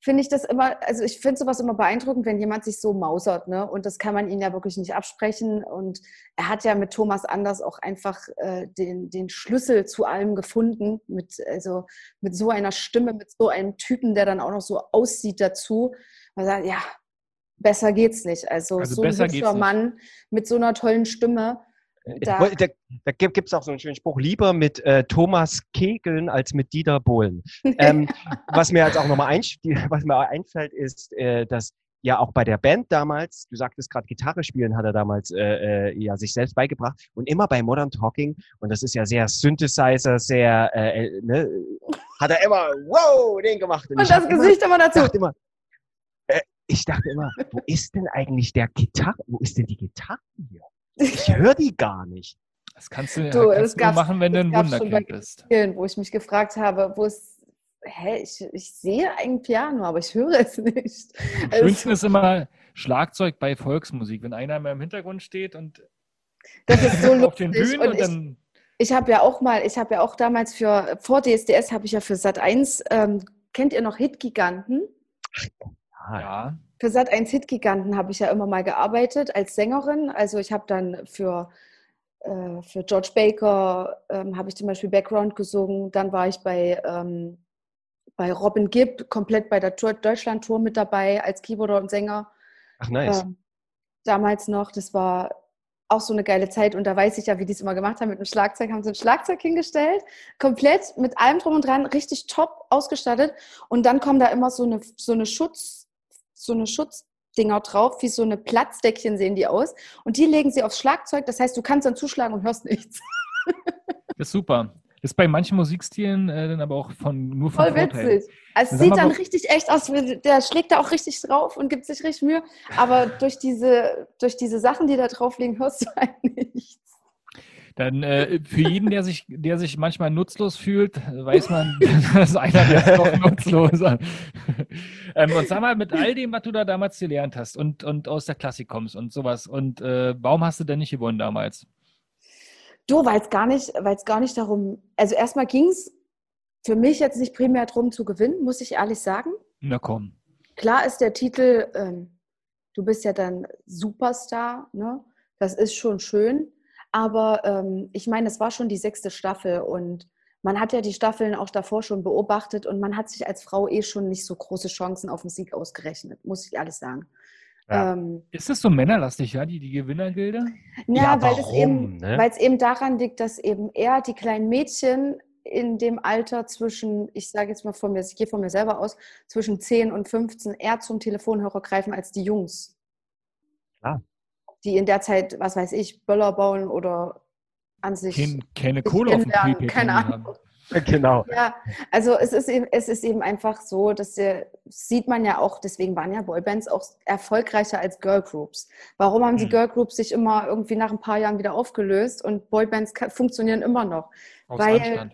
finde ich das immer, also ich finde sowas immer beeindruckend, wenn jemand sich so mausert, ne? Und das kann man ihm ja wirklich nicht absprechen. Und er hat ja mit Thomas Anders auch einfach äh, den, den Schlüssel zu allem gefunden, mit, also mit so einer Stimme, mit so einem Typen, der dann auch noch so aussieht dazu. Man sagt, ja, besser geht's nicht. Also, Also so ein hübscher. Mann mit so einer tollen Stimme. Da- Da, da, gibt es auch so einen schönen Spruch, lieber mit äh, Thomas Kegeln als mit Dieter Bohlen. Ähm, was mir jetzt auch nochmal ein, was mir einfällt, ist, äh, dass ja auch bei der Band damals, du sagtest gerade Gitarre spielen, hat er damals äh, äh, ja sich selbst beigebracht und immer bei Modern Talking und das ist ja sehr Synthesizer, sehr äh, äh, ne, hat er immer wow den gemacht Und ich das hab immer- Gesicht immer dazu. dachte immer, äh, ich dachte immer, wo ist denn eigentlich der Gitarre, wo ist denn die Gitarre hier? Ich höre die gar nicht. Das kannst du, Du, kannst du machen, wenn du ein Wunderkind bist. Spielen, wo ich mich gefragt habe, wo es, hä, ich, ich sehe ein Piano, aber ich höre es nicht. Am Also, schönsten ist immer Schlagzeug bei Volksmusik, wenn einer mal im Hintergrund steht und das ist so auf den. Bühnen Und und ich, dann ich habe ja auch mal, ich habe ja auch damals für, vor DSDS habe ich ja für Sat 1, ähm, kennt ihr noch Hitgiganten? Ah, ja, Für Sat 1 Hitgiganten habe ich ja immer mal gearbeitet als Sängerin. Also ich habe dann für, äh, für George Baker ähm, habe ich zum Beispiel Background gesungen. Dann war ich bei, ähm, bei Robin Gibb komplett bei der Tour, Deutschland-Tour mit dabei als Keyboarder und Sänger. Ach nice. Ähm, damals noch, das war auch so eine geile Zeit und da weiß ich ja, wie die es immer gemacht haben mit dem Schlagzeug, haben sie ein Schlagzeug hingestellt, komplett mit allem drum und dran, richtig top ausgestattet und dann kommen da immer so eine, so eine Schutz, so eine Schutzdinger drauf, wie so eine Platzdeckchen sehen die aus und die legen sie aufs Schlagzeug, das heißt, du kannst dann zuschlagen und hörst nichts. ist super. Ist bei manchen Musikstilen äh, dann aber auch von, nur von Voll Vorteil. witzig. Also Dann es sieht dann richtig echt aus, der schlägt da auch richtig drauf und gibt sich richtig Mühe, aber durch diese, durch diese Sachen, die da drauf liegen, hörst du halt nichts. Dann äh, für jeden, der sich, der sich manchmal nutzlos fühlt, weiß man, das ist einer, der ist doch nutzlos. ähm, und sag mal, mit all dem, was du da damals gelernt hast und, und aus der Klassik kommst und sowas, und äh, warum hast du denn nicht gewonnen damals? Du, weil es gar nicht, weil es gar nicht darum, also erstmal ging es für mich jetzt nicht primär darum zu gewinnen, muss ich ehrlich sagen. Na komm. Klar ist der Titel, ähm, du bist ja dann Superstar, ne? Das ist schon schön. Aber ähm, ich meine, es war schon die sechste Staffel und man hat ja die Staffeln auch davor schon beobachtet und man hat sich als Frau eh schon nicht so große Chancen auf den Sieg ausgerechnet, muss ich ehrlich sagen. Ja. Ähm, Ist das so männerlastig, ja, die, die Gewinnergilde? Ja, Ja, weil, es eben, ne? weil es eben daran liegt, dass eben eher die kleinen Mädchen in dem Alter zwischen, ich sage jetzt mal von mir, ich gehe von mir selber aus, zwischen 10 und 15 eher zum Telefonhörer greifen als die Jungs. Klar. Die in der Zeit, was weiß ich, Böller bauen oder an sich Kein, keine Kohle auf dem Prepaid keine Ahnung. haben. Genau. Ja, also es ist, eben, es ist eben einfach so, dass der, sieht man ja auch, deswegen waren ja Boybands auch erfolgreicher als Girlgroups. Warum haben die mhm. Girlgroups sich immer irgendwie nach ein paar Jahren wieder aufgelöst und Boybands funktionieren immer noch? Aus weil,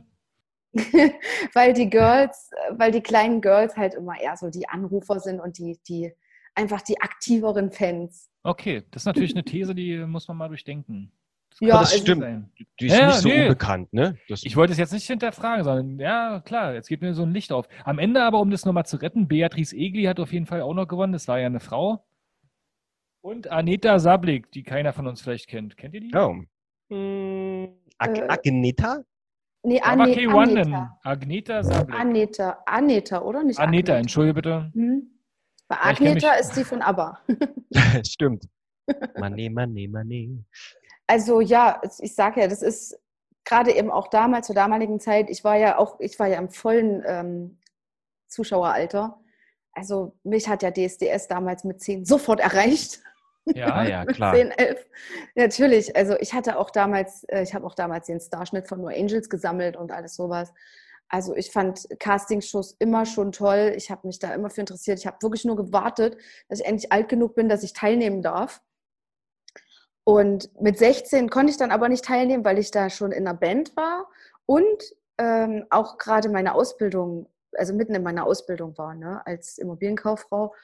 weil die Girls, weil die kleinen Girls halt immer eher so die Anrufer sind und die, die einfach die aktiveren Fans. Okay, das ist natürlich eine These, die muss man mal durchdenken. Das ja, das also stimmt. Sein. Die ist ja, nicht so nee. unbekannt, ne? Das ich wollte es jetzt nicht hinterfragen, sondern ja, klar, jetzt geht mir so ein Licht auf. Am Ende aber, um das nochmal zu retten, Beatrice Egli hat auf jeden Fall auch noch gewonnen. Das war ja eine Frau. Und Aneta Sablik, die keiner von uns vielleicht kennt. Kennt ihr die? Oh. Hm, Ag äh, Agneta? Nee, Ane Aneta. Agneta Sablik. Aneta, Aneta, oder? Nicht Aneta, entschuldige bitte. Hm. Bei Agneta ist die von ABBA. Stimmt. Money, money, money. Also ja, ich sage ja, das ist gerade eben auch damals, zur damaligen Zeit, ich war ja auch, ich war ja im vollen ähm, Zuschaueralter. Also mich hat ja DSDS damals mit 10 sofort erreicht. Ja, ja, klar. 10, 11. Natürlich, also ich hatte auch damals, äh, ich habe auch damals den Starschnitt von No Angels gesammelt und alles sowas. Also ich fand Castingshows immer schon toll. Ich habe mich da immer für interessiert. Ich habe wirklich nur gewartet, dass ich endlich alt genug bin, dass ich teilnehmen darf. Und mit 16 konnte ich dann aber nicht teilnehmen, weil ich da schon in einer Band war und ähm, auch gerade meine Ausbildung, also mitten in meiner Ausbildung war, ne, als Immobilienkauffrau.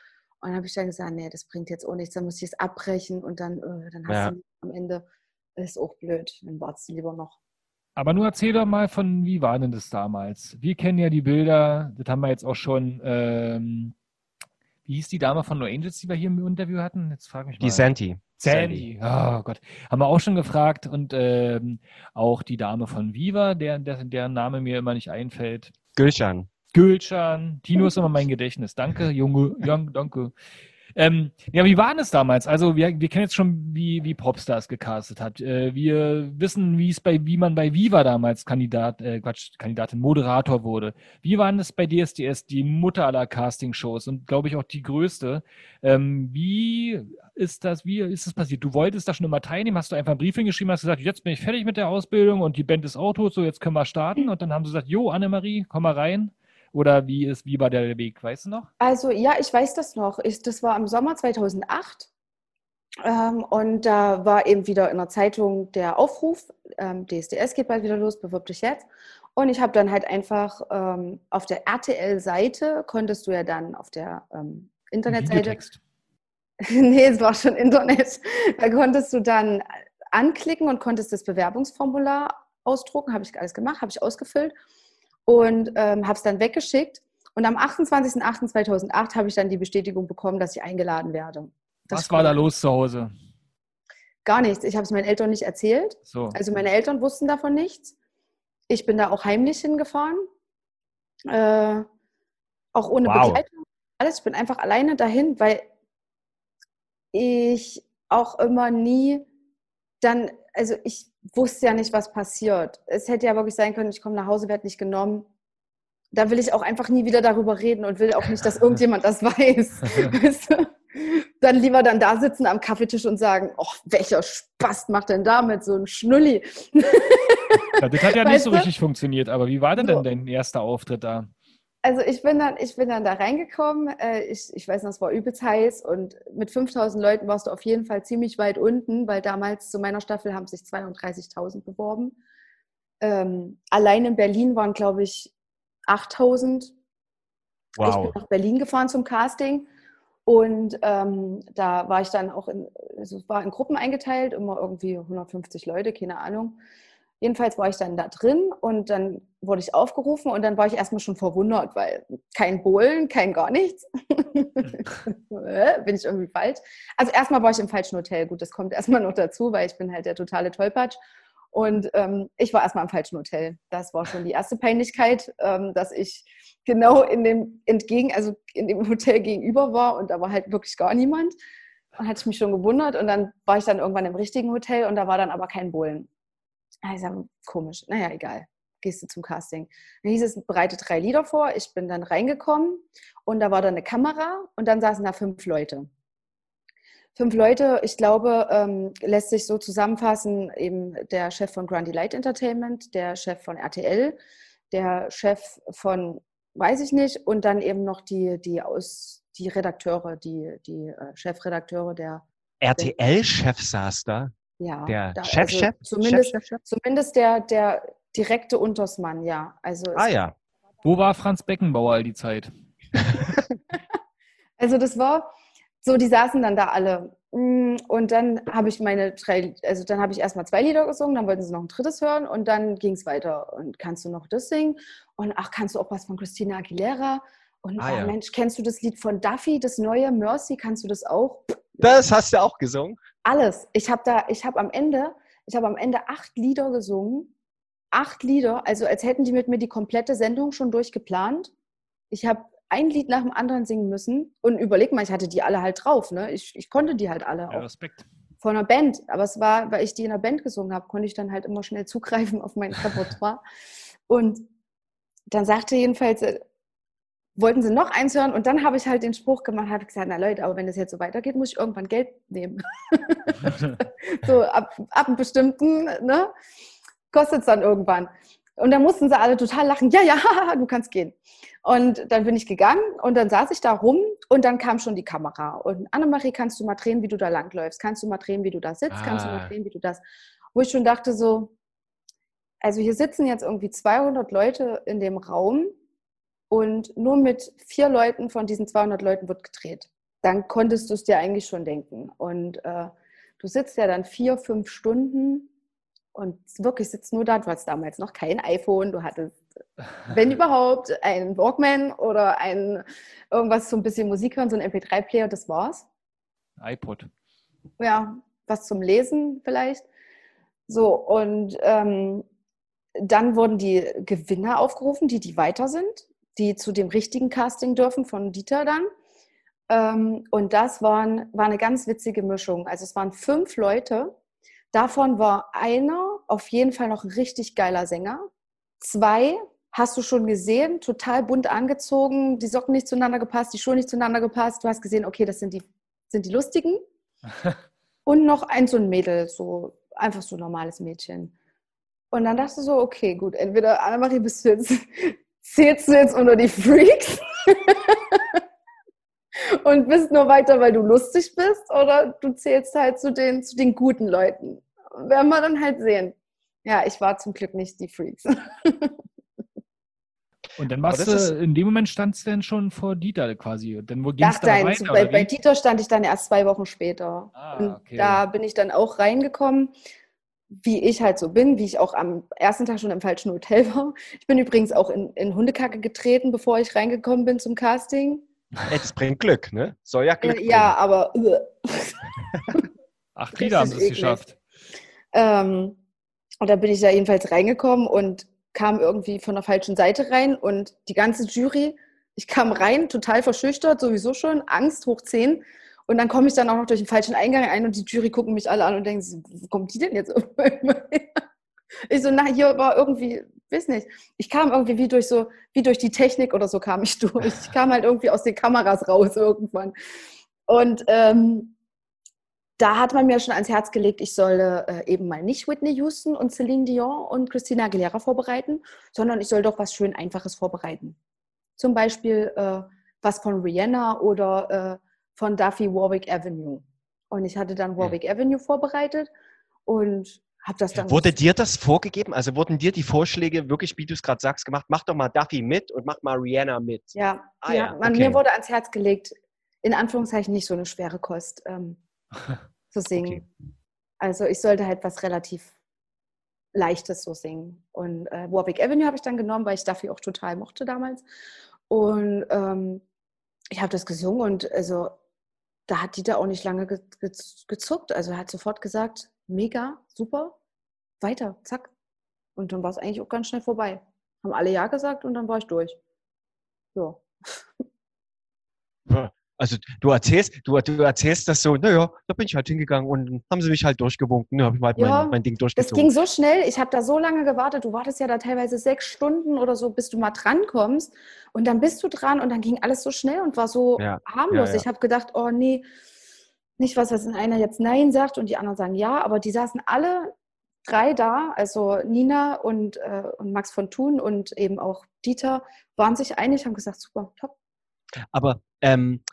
Und dann habe ich dann gesagt, nee, das bringt jetzt auch nichts, dann muss ich es abbrechen und dann, äh, dann hast ja. du am Ende, das ist auch blöd, dann wartest du lieber noch. Aber nur erzähl doch mal von, wie war denn das damals? Wir kennen ja die Bilder, das haben wir jetzt auch schon, ähm, wie hieß die Dame von No Angels, die wir hier im Interview hatten? Jetzt frage mich mal. Die Santi. Sandy. Oh Gott. Haben wir auch schon gefragt und ähm, auch die Dame von Viva, der, der, deren Name mir immer nicht einfällt. Gülschan. Gülschan. Tino ist immer mein Gedächtnis. Danke, Junge. Young, danke. Ähm, ja, wie war es damals? Also wir, wir kennen jetzt schon, wie, wie Popstars gecastet hat. Äh, wir wissen, wie es bei, wie man bei Viva damals Kandidat, äh, Quatsch, Kandidatin, Moderator wurde. Wie war es bei DSDS, die Mutter aller Castingshows und glaube ich auch die größte? Ähm, wie ist das, wie ist das passiert? Du wolltest da schon immer teilnehmen, hast du einfach einen Brief hingeschrieben, hast gesagt, jetzt bin ich fertig mit der Ausbildung und die Band ist auch tot, so jetzt können wir starten. Und dann haben sie gesagt, jo, Annemarie, komm mal rein. Oder wie, ist, wie war der Weg? Weißt du noch? Also ja, ich weiß das noch. Ich, das war im Sommer 2008. Ähm, und da war eben wieder in der Zeitung der Aufruf, ähm, DSDS geht bald wieder los, bewirb dich jetzt. Und ich habe dann halt einfach ähm, auf der RTL-Seite, konntest du ja dann auf der ähm, Internetseite. nee, es war schon Internet. Da konntest du dann anklicken und konntest das Bewerbungsformular ausdrucken. Habe ich alles gemacht, habe ich ausgefüllt und ähm, habe es dann weggeschickt. Und am 28.08.2008 habe ich dann die Bestätigung bekommen, dass ich eingeladen werde. Das Was war da los zu Hause? Gar nichts. Ich habe es meinen Eltern nicht erzählt. So. Also meine Eltern wussten davon nichts. Ich bin da auch heimlich hingefahren. Äh, auch ohne wow. Begleitung. Alles. Ich bin einfach alleine dahin, weil ich auch immer nie dann, also ich wusste ja nicht, was passiert. Es hätte ja wirklich sein können, ich komme nach Hause, werde nicht genommen. Da will ich auch einfach nie wieder darüber reden und will auch nicht, dass irgendjemand das weiß. weißt du? Dann lieber dann da sitzen am Kaffeetisch und sagen, oh, welcher Spaß macht denn da mit so einem Schnulli? Ja, das hat ja weißt nicht so richtig funktioniert, aber wie war denn, so. denn dein erster Auftritt da? Also ich bin dann, ich bin dann da reingekommen. Äh, ich, ich weiß noch, es war übelst heiß und mit 5000 Leuten warst du auf jeden Fall ziemlich weit unten, weil damals zu meiner Staffel haben sich 32.000 beworben. Ähm, allein in Berlin waren, glaube ich, 8000. Wow. Ich bin nach Berlin gefahren zum Casting und ähm, da war ich dann auch in, also es war in Gruppen eingeteilt, immer irgendwie 150 Leute, keine Ahnung. Jedenfalls war ich dann da drin und dann wurde ich aufgerufen und dann war ich erstmal schon verwundert, weil kein Bohlen, kein gar nichts. bin ich irgendwie falsch? Also erstmal war ich im falschen Hotel. Gut, das kommt erstmal noch dazu, weil ich bin halt der totale Tollpatsch. Und ähm, ich war erstmal im falschen Hotel. Das war schon die erste Peinlichkeit, ähm, dass ich genau in dem entgegen, also in dem Hotel gegenüber war und da war halt wirklich gar niemand. Und hatte ich mich schon gewundert und dann war ich dann irgendwann im richtigen Hotel und da war dann aber kein Bohlen. Also komisch. Naja, egal. Gehst du zum Casting. Dann hieß es, bereite drei Lieder vor. Ich bin dann reingekommen und da war dann eine Kamera und dann saßen da fünf Leute. Fünf Leute, ich glaube, ähm, lässt sich so zusammenfassen, eben der Chef von Grundy Light Entertainment, der Chef von RTL, der Chef von, weiß ich nicht, und dann eben noch die, die aus die Redakteure, die, die äh, Chefredakteure der RTL-Chef saß da. Ja, der da, Chefchef? Also zumindest, Chef, Chef, zumindest der, der direkte Untersmann, ja. Also ah ja. Wo war Franz Beckenbauer all die Zeit? also das war so, die saßen dann da alle. Mm, und dann habe ich meine drei, also dann habe ich erstmal zwei Lieder gesungen, dann wollten sie noch ein drittes hören und dann ging es weiter. Und kannst du noch das singen? Und ach, kannst du auch was von Christina Aguilera? Und ah, ja. Mensch, kennst du das Lied von Duffy, das neue Mercy? Kannst du das auch? Das hast du auch gesungen? Alles. Ich habe da, ich habe am Ende, ich habe am Ende acht Lieder gesungen. Acht Lieder, also als hätten die mit mir die komplette Sendung schon durchgeplant. Ich habe ein Lied nach dem anderen singen müssen. Und überleg mal, ich hatte die alle halt drauf. Ne? Ich, ich konnte die halt alle. Ja, Respekt. Von einer Band. Aber es war, weil ich die in einer Band gesungen habe, konnte ich dann halt immer schnell zugreifen auf mein Repertoire. Und dann sagte jedenfalls äh, wollten sie noch eins hören und dann habe ich halt den Spruch gemacht, habe gesagt, na Leute, aber wenn das jetzt so weitergeht, muss ich irgendwann Geld nehmen. so ab, ab einem bestimmten, ne, kostet es dann irgendwann. Und dann mussten sie alle total lachen, ja, ja, du kannst gehen. Und dann bin ich gegangen und dann saß ich da rum und dann kam schon die Kamera. Und Annemarie, kannst du mal drehen, wie du da langläufst? Kannst du mal drehen, wie du da sitzt? Ah. Kannst du mal ah. drehen, wie du das? Wo ich schon dachte so, also hier sitzen jetzt irgendwie 200 Leute in dem Raum und nur mit vier Leuten von diesen 200 Leuten wird gedreht. Dann konntest du es dir eigentlich schon denken. Und äh, du sitzt ja dann vier, fünf Stunden und wirklich sitzt nur da. Du hattest damals noch kein iPhone, du hattest, wenn überhaupt, einen Walkman oder ein irgendwas so ein bisschen Musik hören, so ein MP3-Player, das war's. iPod. Ja, was zum Lesen vielleicht. So, und ähm, dann wurden die Gewinner aufgerufen, die, die weiter sind die zu dem richtigen Casting dürfen von Dieter dann. Ähm, und das waren, war eine ganz witzige Mischung. Also es waren fünf Leute. Davon war einer auf jeden Fall noch ein richtig geiler Sänger. Zwei hast du schon gesehen, total bunt angezogen, die Socken nicht zueinander gepasst, die Schuhe nicht zueinander gepasst. Du hast gesehen, okay, das sind die, sind die lustigen. und noch ein so ein Mädel, so einfach so ein normales Mädchen. Und dann dachte du so, okay, gut, entweder Annemarie bist du jetzt zählst du jetzt unter die Freaks und bist nur weiter, weil du lustig bist, oder du zählst halt zu den, zu den guten Leuten. Werden wir dann halt sehen. Ja, ich war zum Glück nicht die Freaks. Und dann warst du, in dem Moment standst du dann schon vor Dieter quasi. Dann wo ging's da rein, bei, bei, Dieter stand ich dann erst zwei Wochen später. Ah, und okay. da bin ich dann auch reingekommen wie ich halt so bin, wie ich auch am ersten Tag schon im falschen Hotel war. Ich bin übrigens auch in, in Hundekacke getreten, bevor ich reingekommen bin zum Casting. Das bringt Glück, ne? Soll ja Glück bringen. Ja, aber. Acht Lieder haben sie es geschafft. Ähm, und da bin ich ja jedenfalls reingekommen und kam irgendwie von der falschen Seite rein und die ganze Jury, ich kam rein, total verschüchtert, sowieso schon, Angst hoch 10 und dann komme ich dann auch noch durch den falschen Eingang ein und die Jury gucken mich alle an und denken, wo kommt die denn jetzt? ich so, na, hier war irgendwie, weiß nicht. Ich kam irgendwie wie durch so, wie durch die Technik oder so kam ich durch. Ich kam halt irgendwie aus den Kameras raus irgendwann. Und ähm, da hat man mir schon ans Herz gelegt, ich solle äh, eben mal nicht Whitney Houston und Celine Dion und Christina Aguilera vorbereiten, sondern ich soll doch was schön Einfaches vorbereiten. Zum Beispiel äh, was von Rihanna oder äh, von Duffy Warwick Avenue. Und ich hatte dann Warwick ja. Avenue vorbereitet und habe das dann. Wurde dir das vorgegeben? Also wurden dir die Vorschläge wirklich, wie du es gerade sagst, gemacht? Mach doch mal Duffy mit und mach mal Rihanna mit. Ja, ah, ja. Man, okay. mir wurde ans Herz gelegt, in Anführungszeichen nicht so eine schwere Kost ähm, zu singen. Okay. Also ich sollte halt was relativ Leichtes so singen. Und äh, Warwick Avenue habe ich dann genommen, weil ich Duffy auch total mochte damals. Und ähm, ich habe das gesungen und also da hat Dieter auch nicht lange ge ge gezuckt. Also er hat sofort gesagt, mega, super, weiter, zack. Und dann war es eigentlich auch ganz schnell vorbei. Haben alle Ja gesagt und dann war ich durch. Ja. Also du erzählst, du, du erzählst das so, naja, da bin ich halt hingegangen und haben sie mich halt durchgewunken, habe ich halt ja, mein, mein, Ding durchgezogen. Das ging so schnell, ich habe da so lange gewartet, du wartest ja da teilweise sechs Stunden oder so, bis du mal drankommst und dann bist du dran und dann ging alles so schnell und war so ja, harmlos. Ja, ich habe gedacht, oh nee, nicht was, dass einer jetzt Nein sagt und die anderen sagen Ja, aber die saßen alle drei da, also Nina und, äh, und Max von Thun und eben auch Dieter, waren sich einig, haben gesagt, super, top. Aber ähm, äh, äh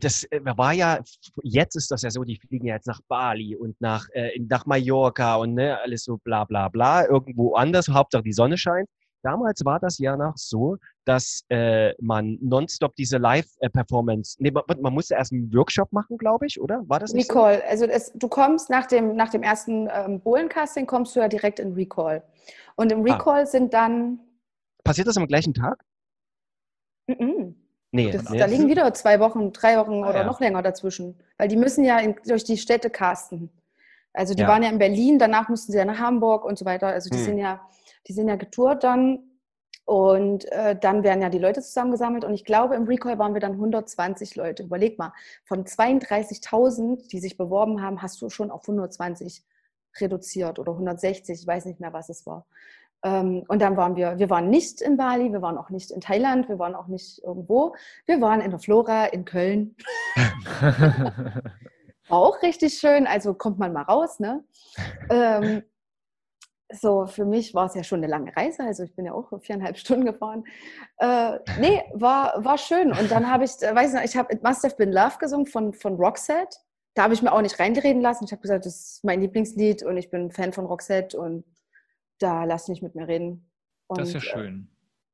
das äh, war ja, jetzt ist das ja so, die fliegen ja jetzt nach Bali und nach, äh, nach Mallorca und ne, alles so bla bla bla, irgendwo anders, Hauptsache die Sonne scheint. Damals war das ja noch so, dass äh, man nonstop diese Live-Performance, nee, man, man, musste erst einen Workshop machen, glaube ich, oder? War das nicht Recall. So? Also es, du kommst nach dem, nach dem ersten ähm, Bohlen-Casting, kommst du ja direkt in Recall. Und im ah. Recall ah. sind dann... Passiert das am gleichen Tag? Mm -mm. Nee, das, nee, da liegen wieder zwei Wochen, drei Wochen ah, oder ja. noch länger dazwischen. Weil die müssen ja in, durch die Städte casten. Also die ja. waren ja in Berlin, danach mussten sie ja nach Hamburg und so weiter. Also die hm. sind ja, die sind ja getourt dann. Und äh, dann werden ja die Leute zusammengesammelt. Und ich glaube, im Recall waren wir dann 120 Leute. Überleg mal, von 32.000, die sich beworben haben, hast du schon auf 120 reduziert oder 160, ich weiß nicht mehr, was es war. Ähm, und dann waren wir, wir waren nicht in Bali, wir waren auch nicht in Thailand, wir waren auch nicht irgendwo. Wir waren in der Flora in Köln. auch richtig schön, also kommt man mal raus, ne? Ähm, so, für mich war es ja schon eine lange Reise, also ich bin ja auch viereinhalb Stunden gefahren. Äh, nee, war, war schön. Und dann habe ich, äh, weiß nicht, ich habe It Must Have Been Love gesungen von, von Roxette. Da habe ich mir auch nicht reingereden lassen. Ich habe gesagt, das ist mein Lieblingslied und ich bin Fan von Roxette und da lass nicht mit mir reden. Und, das ist ja äh, schön.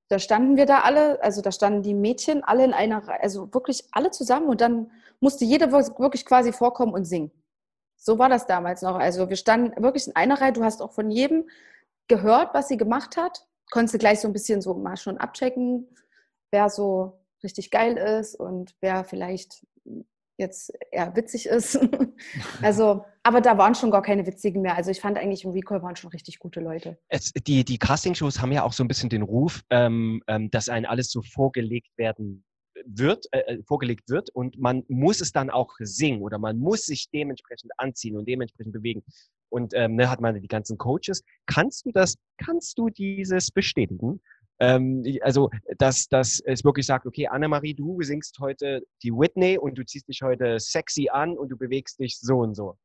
Da standen wir da alle, also da standen die Mädchen alle in einer Reihe, also wirklich alle zusammen und dann musste jeder wirklich quasi vorkommen und singen. So war das damals noch. Also wir standen wirklich in einer Reihe, du hast auch von jedem gehört, was sie gemacht hat. Konntest du gleich so ein bisschen so mal schon abchecken, wer so richtig geil ist und wer vielleicht jetzt eher witzig ist. also, aber da waren schon gar keine witzigen mehr. Also ich fand eigentlich im Recall waren schon richtig gute Leute. Es, die die Castingshows haben ja auch so ein bisschen den Ruf, ähm, ähm, dass einem alles so vorgelegt werden wird, äh, äh, vorgelegt wird und man muss es dann auch singen oder man muss sich dementsprechend anziehen und dementsprechend bewegen. Und ähm, ne, hat man die ganzen Coaches. Kannst du das, kannst du dieses bestätigen? Ähm, also, dass, dass es wirklich sagt, okay, Annemarie, du singst heute die Whitney und du ziehst dich heute sexy an und du bewegst dich so und so.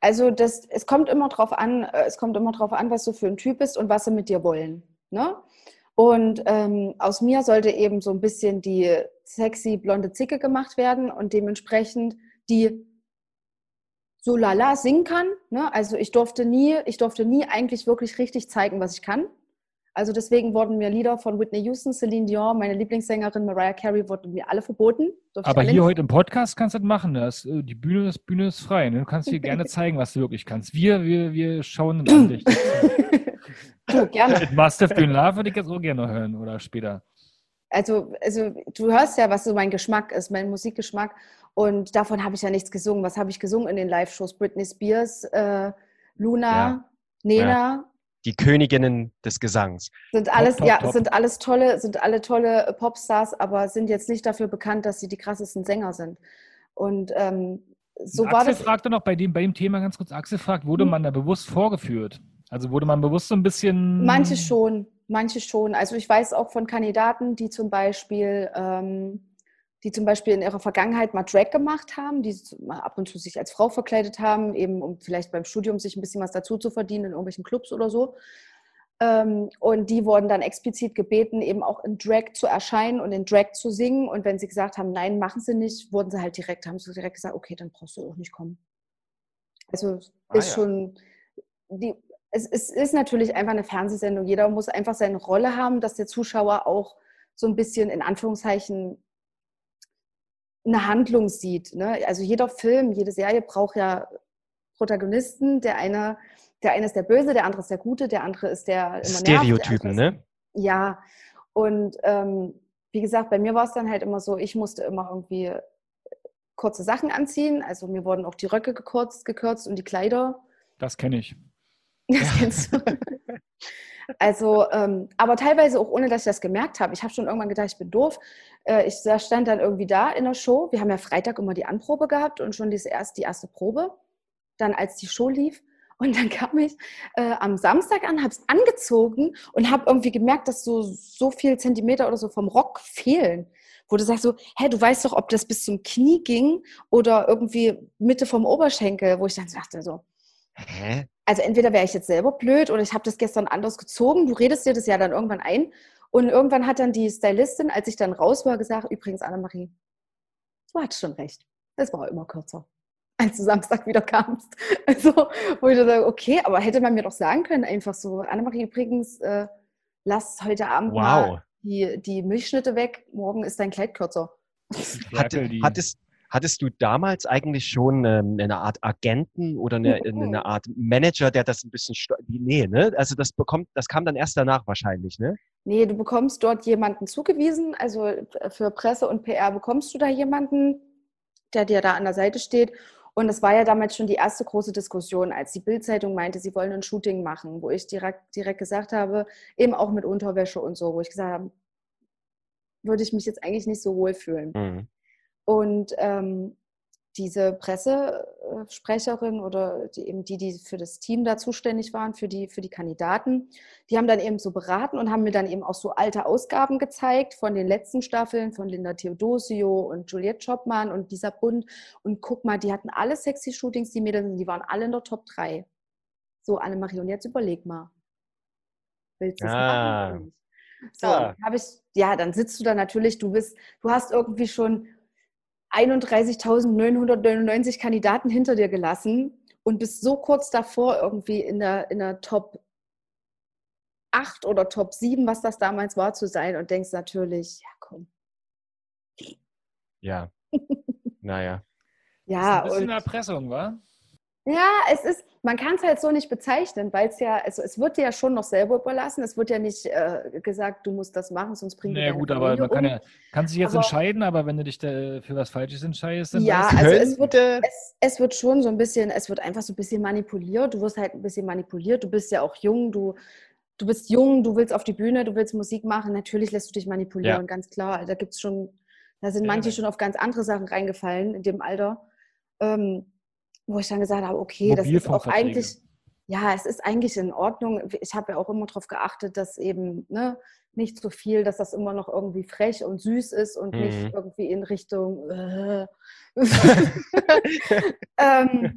Also das, es kommt immer drauf an, äh, es kommt immer drauf an, was du für ein Typ bist und was sie mit dir wollen. Ne? Und ähm, aus mir sollte eben so ein bisschen die sexy blonde Zicke gemacht werden und dementsprechend die so lala singen kann. Ne? Also ich durfte nie, ich durfte nie eigentlich wirklich richtig zeigen, was ich kann. Also deswegen wurden mir Lieder von Whitney Houston, Celine Dion, meine Lieblingssängerin Mariah Carey wurden mir alle verboten. Aber hier heute im Podcast kannst du das machen. Das, äh, die Bühne ist, Bühne ist frei. Ne? Du kannst hier gerne zeigen, was du wirklich kannst. Wir, wir, wir schauen an dich. du, gerne. Mit Must Have Been Love würde ich jetzt auch gerne hören oder später. Also, also du hörst ja, was so mein Geschmack ist, mein Musikgeschmack. Und davon habe ich ja nichts gesungen. Was habe ich gesungen in den Live-Shows? Britney Spears, äh, Luna, ja. Nena. Ja die Königinnen des Gesangs. Sind alles, top, top, ja, top. sind alles tolle, sind alle tolle Popstars, aber sind jetzt nicht dafür bekannt, dass sie die krassesten Sänger sind. Und ähm, so Und war Axel das. fragte noch bei dem, bei dem Thema ganz kurz, Axel fragt, wurde hm. man da bewusst vorgeführt? Also wurde man bewusst so ein bisschen. Manche schon, manche schon. Also ich weiß auch von Kandidaten, die zum Beispiel ähm, die zum Beispiel in ihrer Vergangenheit mal Drag gemacht haben, die mal ab und zu sich als Frau verkleidet haben, eben um vielleicht beim Studium sich ein bisschen was dazu zu verdienen in irgendwelchen Clubs oder so. Ähm, und die wurden dann explizit gebeten, eben auch in Drag zu erscheinen und in Drag zu singen. Und wenn sie gesagt haben, nein, machen sie nicht, wurden sie halt direkt, haben sie direkt gesagt, okay, dann brauchst du auch nicht kommen. Also ah, ist ja. schon, die, es, es ist natürlich einfach eine Fernsehsendung. Jeder muss einfach seine Rolle haben, dass der Zuschauer auch so ein bisschen in Anführungszeichen eine Handlung sieht. Ne? Also jeder Film, jede Serie braucht ja Protagonisten. Der eine, der eine ist der Böse, der andere ist der Gute, der andere ist der immer Stereotypen, nervt, ne? Ja. Und ähm, wie gesagt, bei mir war es dann halt immer so, ich musste immer irgendwie kurze Sachen anziehen. Also mir wurden auch die Röcke gekürzt, gekürzt und die Kleider. Das kenne ich. Das kennst du. Also, ähm, aber teilweise auch ohne, dass ich das gemerkt habe. Ich habe schon irgendwann gedacht, ich bin doof. Äh, ich stand dann irgendwie da in der Show. Wir haben ja Freitag immer die Anprobe gehabt und schon diese erst, die erste Probe. Dann, als die Show lief. Und dann kam ich äh, am Samstag an, habe es angezogen und habe irgendwie gemerkt, dass so, so viel Zentimeter oder so vom Rock fehlen. Wo du sagst so, hä, du weißt doch, ob das bis zum Knie ging oder irgendwie Mitte vom Oberschenkel, wo ich dann dachte so, Hä? Also entweder wäre ich jetzt selber blöd oder ich habe das gestern anders gezogen. Du redest dir das ja dann irgendwann ein. Und irgendwann hat dann die Stylistin, als ich dann raus war, gesagt, übrigens, Annemarie, du hattest schon recht. Es war immer kürzer, als du Samstag wieder kamst. Also, wo ich dann sage, okay, aber hätte man mir doch sagen können, einfach so, Annemarie, übrigens, äh, lass heute Abend wow. mal die, die Milchschnitte weg, morgen ist dein Kleid kürzer. Hatte, hattest, hattest du damals eigentlich schon ähm, eine Art Agenten oder eine, eine Art Manager, der das ein bisschen nee, ne? Also das bekommt, das kam dann erst danach wahrscheinlich, ne? Nee, du bekommst dort jemanden zugewiesen, also für Presse und PR bekommst du da jemanden, der dir da an der Seite steht. Und es war ja damals schon die erste große Diskussion, als die Bildzeitung meinte, sie wollen ein Shooting machen, wo ich direkt, direkt gesagt habe, eben auch mit Unterwäsche und so, wo ich gesagt habe, würde ich mich jetzt eigentlich nicht so wohl fühlen. Mhm. Und ähm, diese Pressesprecherin oder die, eben die, die für das Team da zuständig waren, für die, für die Kandidaten, die haben dann eben so beraten und haben mir dann eben auch so alte Ausgaben gezeigt von den letzten Staffeln von Linda Theodosio und Juliette Schoppmann und dieser Bund. Und guck mal, die hatten alle sexy Shootings, die Mädels, die waren alle in der Top 3. So, Annemarie, und jetzt überleg mal. Willst du es ah. machen? So, ja. habe ich, ja, dann sitzt du da natürlich, du bist, du hast irgendwie schon 31.999 Kandidaten hinter dir gelassen und bist so kurz davor, irgendwie in der, in der Top 8 oder Top 7, was das damals war, zu sein und denkst natürlich, ja, komm. Ja. naja. Ja. Das ist ein bisschen und, Erpressung, wa? Ja, es ist, man kann es halt so nicht bezeichnen, weil es ja, also es wird dir ja schon noch selber überlassen. Es wird ja nicht äh, gesagt, du musst das machen, sonst bringt naja, gut, aber man kann ja, kann sich jetzt aber, entscheiden, aber wenn du dich für was Falsches entscheidest, dann Ja, also es wird, es, es, wird schon so ein bisschen, es wird einfach so ein bisschen manipuliert. Du wirst halt ein bisschen manipuliert. Du bist ja auch jung, du, du bist jung, du willst auf die Bühne, du willst Musik machen. Natürlich lässt du dich manipulieren, ja. ganz klar. Da gibt es schon, da sind manche ja. schon auf ganz andere Sachen reingefallen in dem Alter. Ähm, wo ich dann gesagt habe, okay, das ist auch eigentlich, ja, es ist eigentlich in Ordnung. Ich habe ja auch immer darauf geachtet, dass eben ne, nicht so viel, dass das immer noch irgendwie frech und süß ist und mhm. nicht irgendwie in Richtung. Äh. ähm,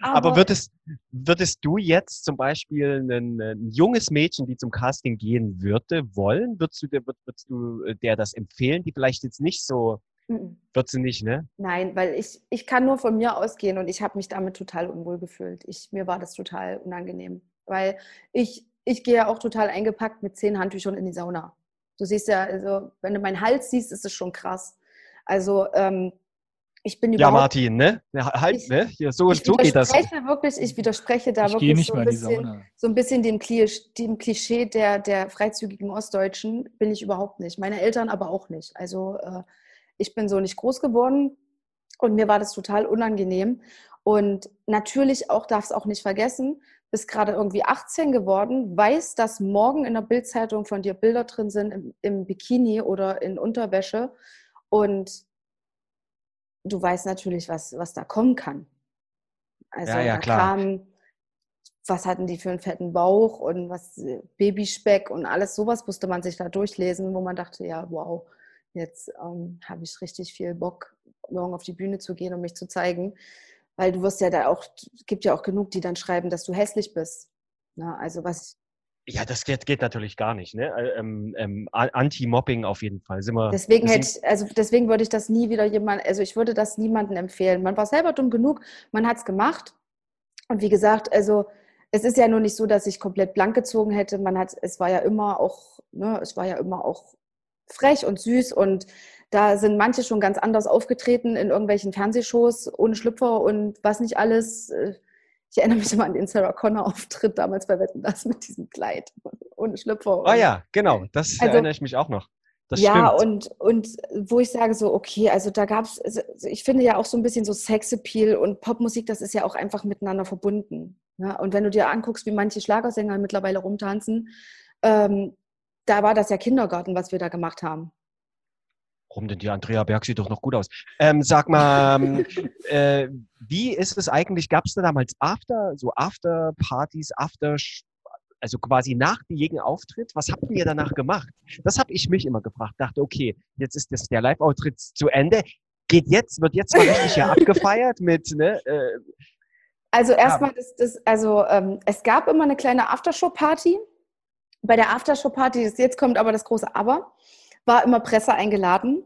aber, aber würdest, würdest du jetzt zum Beispiel ein, ein, junges Mädchen, die zum Casting gehen würde, wollen? Würdest du, der, würdest du äh, der das empfehlen, die vielleicht jetzt nicht so wird sie nicht, ne? Nein, weil ich, ich kann nur von mir ausgehen und ich habe mich damit total unwohl gefühlt. Ich, mir war das total unangenehm, weil ich, ich gehe ja auch total eingepackt mit zehn Handtüchern in die Sauna. Du siehst ja, also wenn du meinen Hals siehst, ist es schon krass. Also ähm, ich bin Ja, Martin, ne? Halt, ich, ne? Ja, so, so geht das. Wirklich, ich widerspreche da ich wirklich so ein, bisschen, so ein bisschen dem Klischee, dem Klischee der, der freizügigen Ostdeutschen bin ich überhaupt nicht. Meine Eltern aber auch nicht. Also äh, ich bin so nicht groß geworden und mir war das total unangenehm. Und natürlich auch, darf es auch nicht vergessen, bist gerade irgendwie 18 geworden, weiß, dass morgen in der Bildzeitung von dir Bilder drin sind im, im, Bikini oder in Unterwäsche und du weißt natürlich, was, was da kommen kann. Also ja, ja, da klar. kam, was hatten die für einen fetten Bauch und was Babyspeck und alles sowas musste man sich da durchlesen, wo man dachte, ja, wow, jetzt ähm, habe ich richtig viel Bock, morgen auf die Bühne zu gehen und mich zu zeigen. Weil du wirst ja da auch, es gibt ja auch genug, die dann schreiben, dass du hässlich bist. Na, also was. Ja, das geht, geht natürlich gar nicht. Ne? Äh, ähm, ähm, Anti-Mobbing auf jeden Fall. Sind wir, deswegen hätte, also deswegen würde ich das nie wieder jemand, also ich würde das niemandem empfehlen. Man war selber dumm genug, man hat es gemacht. Und wie gesagt, also es ist ja nur nicht so, dass ich komplett blank gezogen hätte. Man hat, es war ja immer auch, ne, es war ja immer auch frech und süß und da sind manche schon ganz anders aufgetreten in irgendwelchen Fernsehshows ohne Schlüpfer und was nicht alles. Ich erinnere mich immer an den Sarah Connor-Auftritt damals bei Wetten das mit diesem Kleid ohne Schlüpfer. Oh ja, genau, das also, erinnere ich mich auch noch. Das ja, und, und wo ich sage so, okay, also da gab es, also ich finde ja auch so ein bisschen so Sexappeal und Popmusik, das ist ja auch einfach miteinander verbunden. Ja? Und wenn du dir anguckst, wie manche Schlagersänger mittlerweile rumtanzen, ähm, da war das ja Kindergarten, was wir da gemacht haben. Warum denn die Andrea Berg sieht doch noch gut aus. Ähm, sag mal, ähm, äh, wie ist es eigentlich? Gab es da damals After, so After-Partys, After, also quasi nach jedem Auftritt? Was habt ihr danach gemacht? Das habe ich mich immer gefragt. Dachte, okay, jetzt ist das, der Live-Auftritt zu Ende. Geht jetzt, wird jetzt mal richtig hier abgefeiert mit, ne? Äh, Also erstmal, das, das, also ähm, es gab immer eine kleine Aftershow-Party. Bei der Aftershow-Party, jetzt kommt aber das große Aber, war immer Presse eingeladen.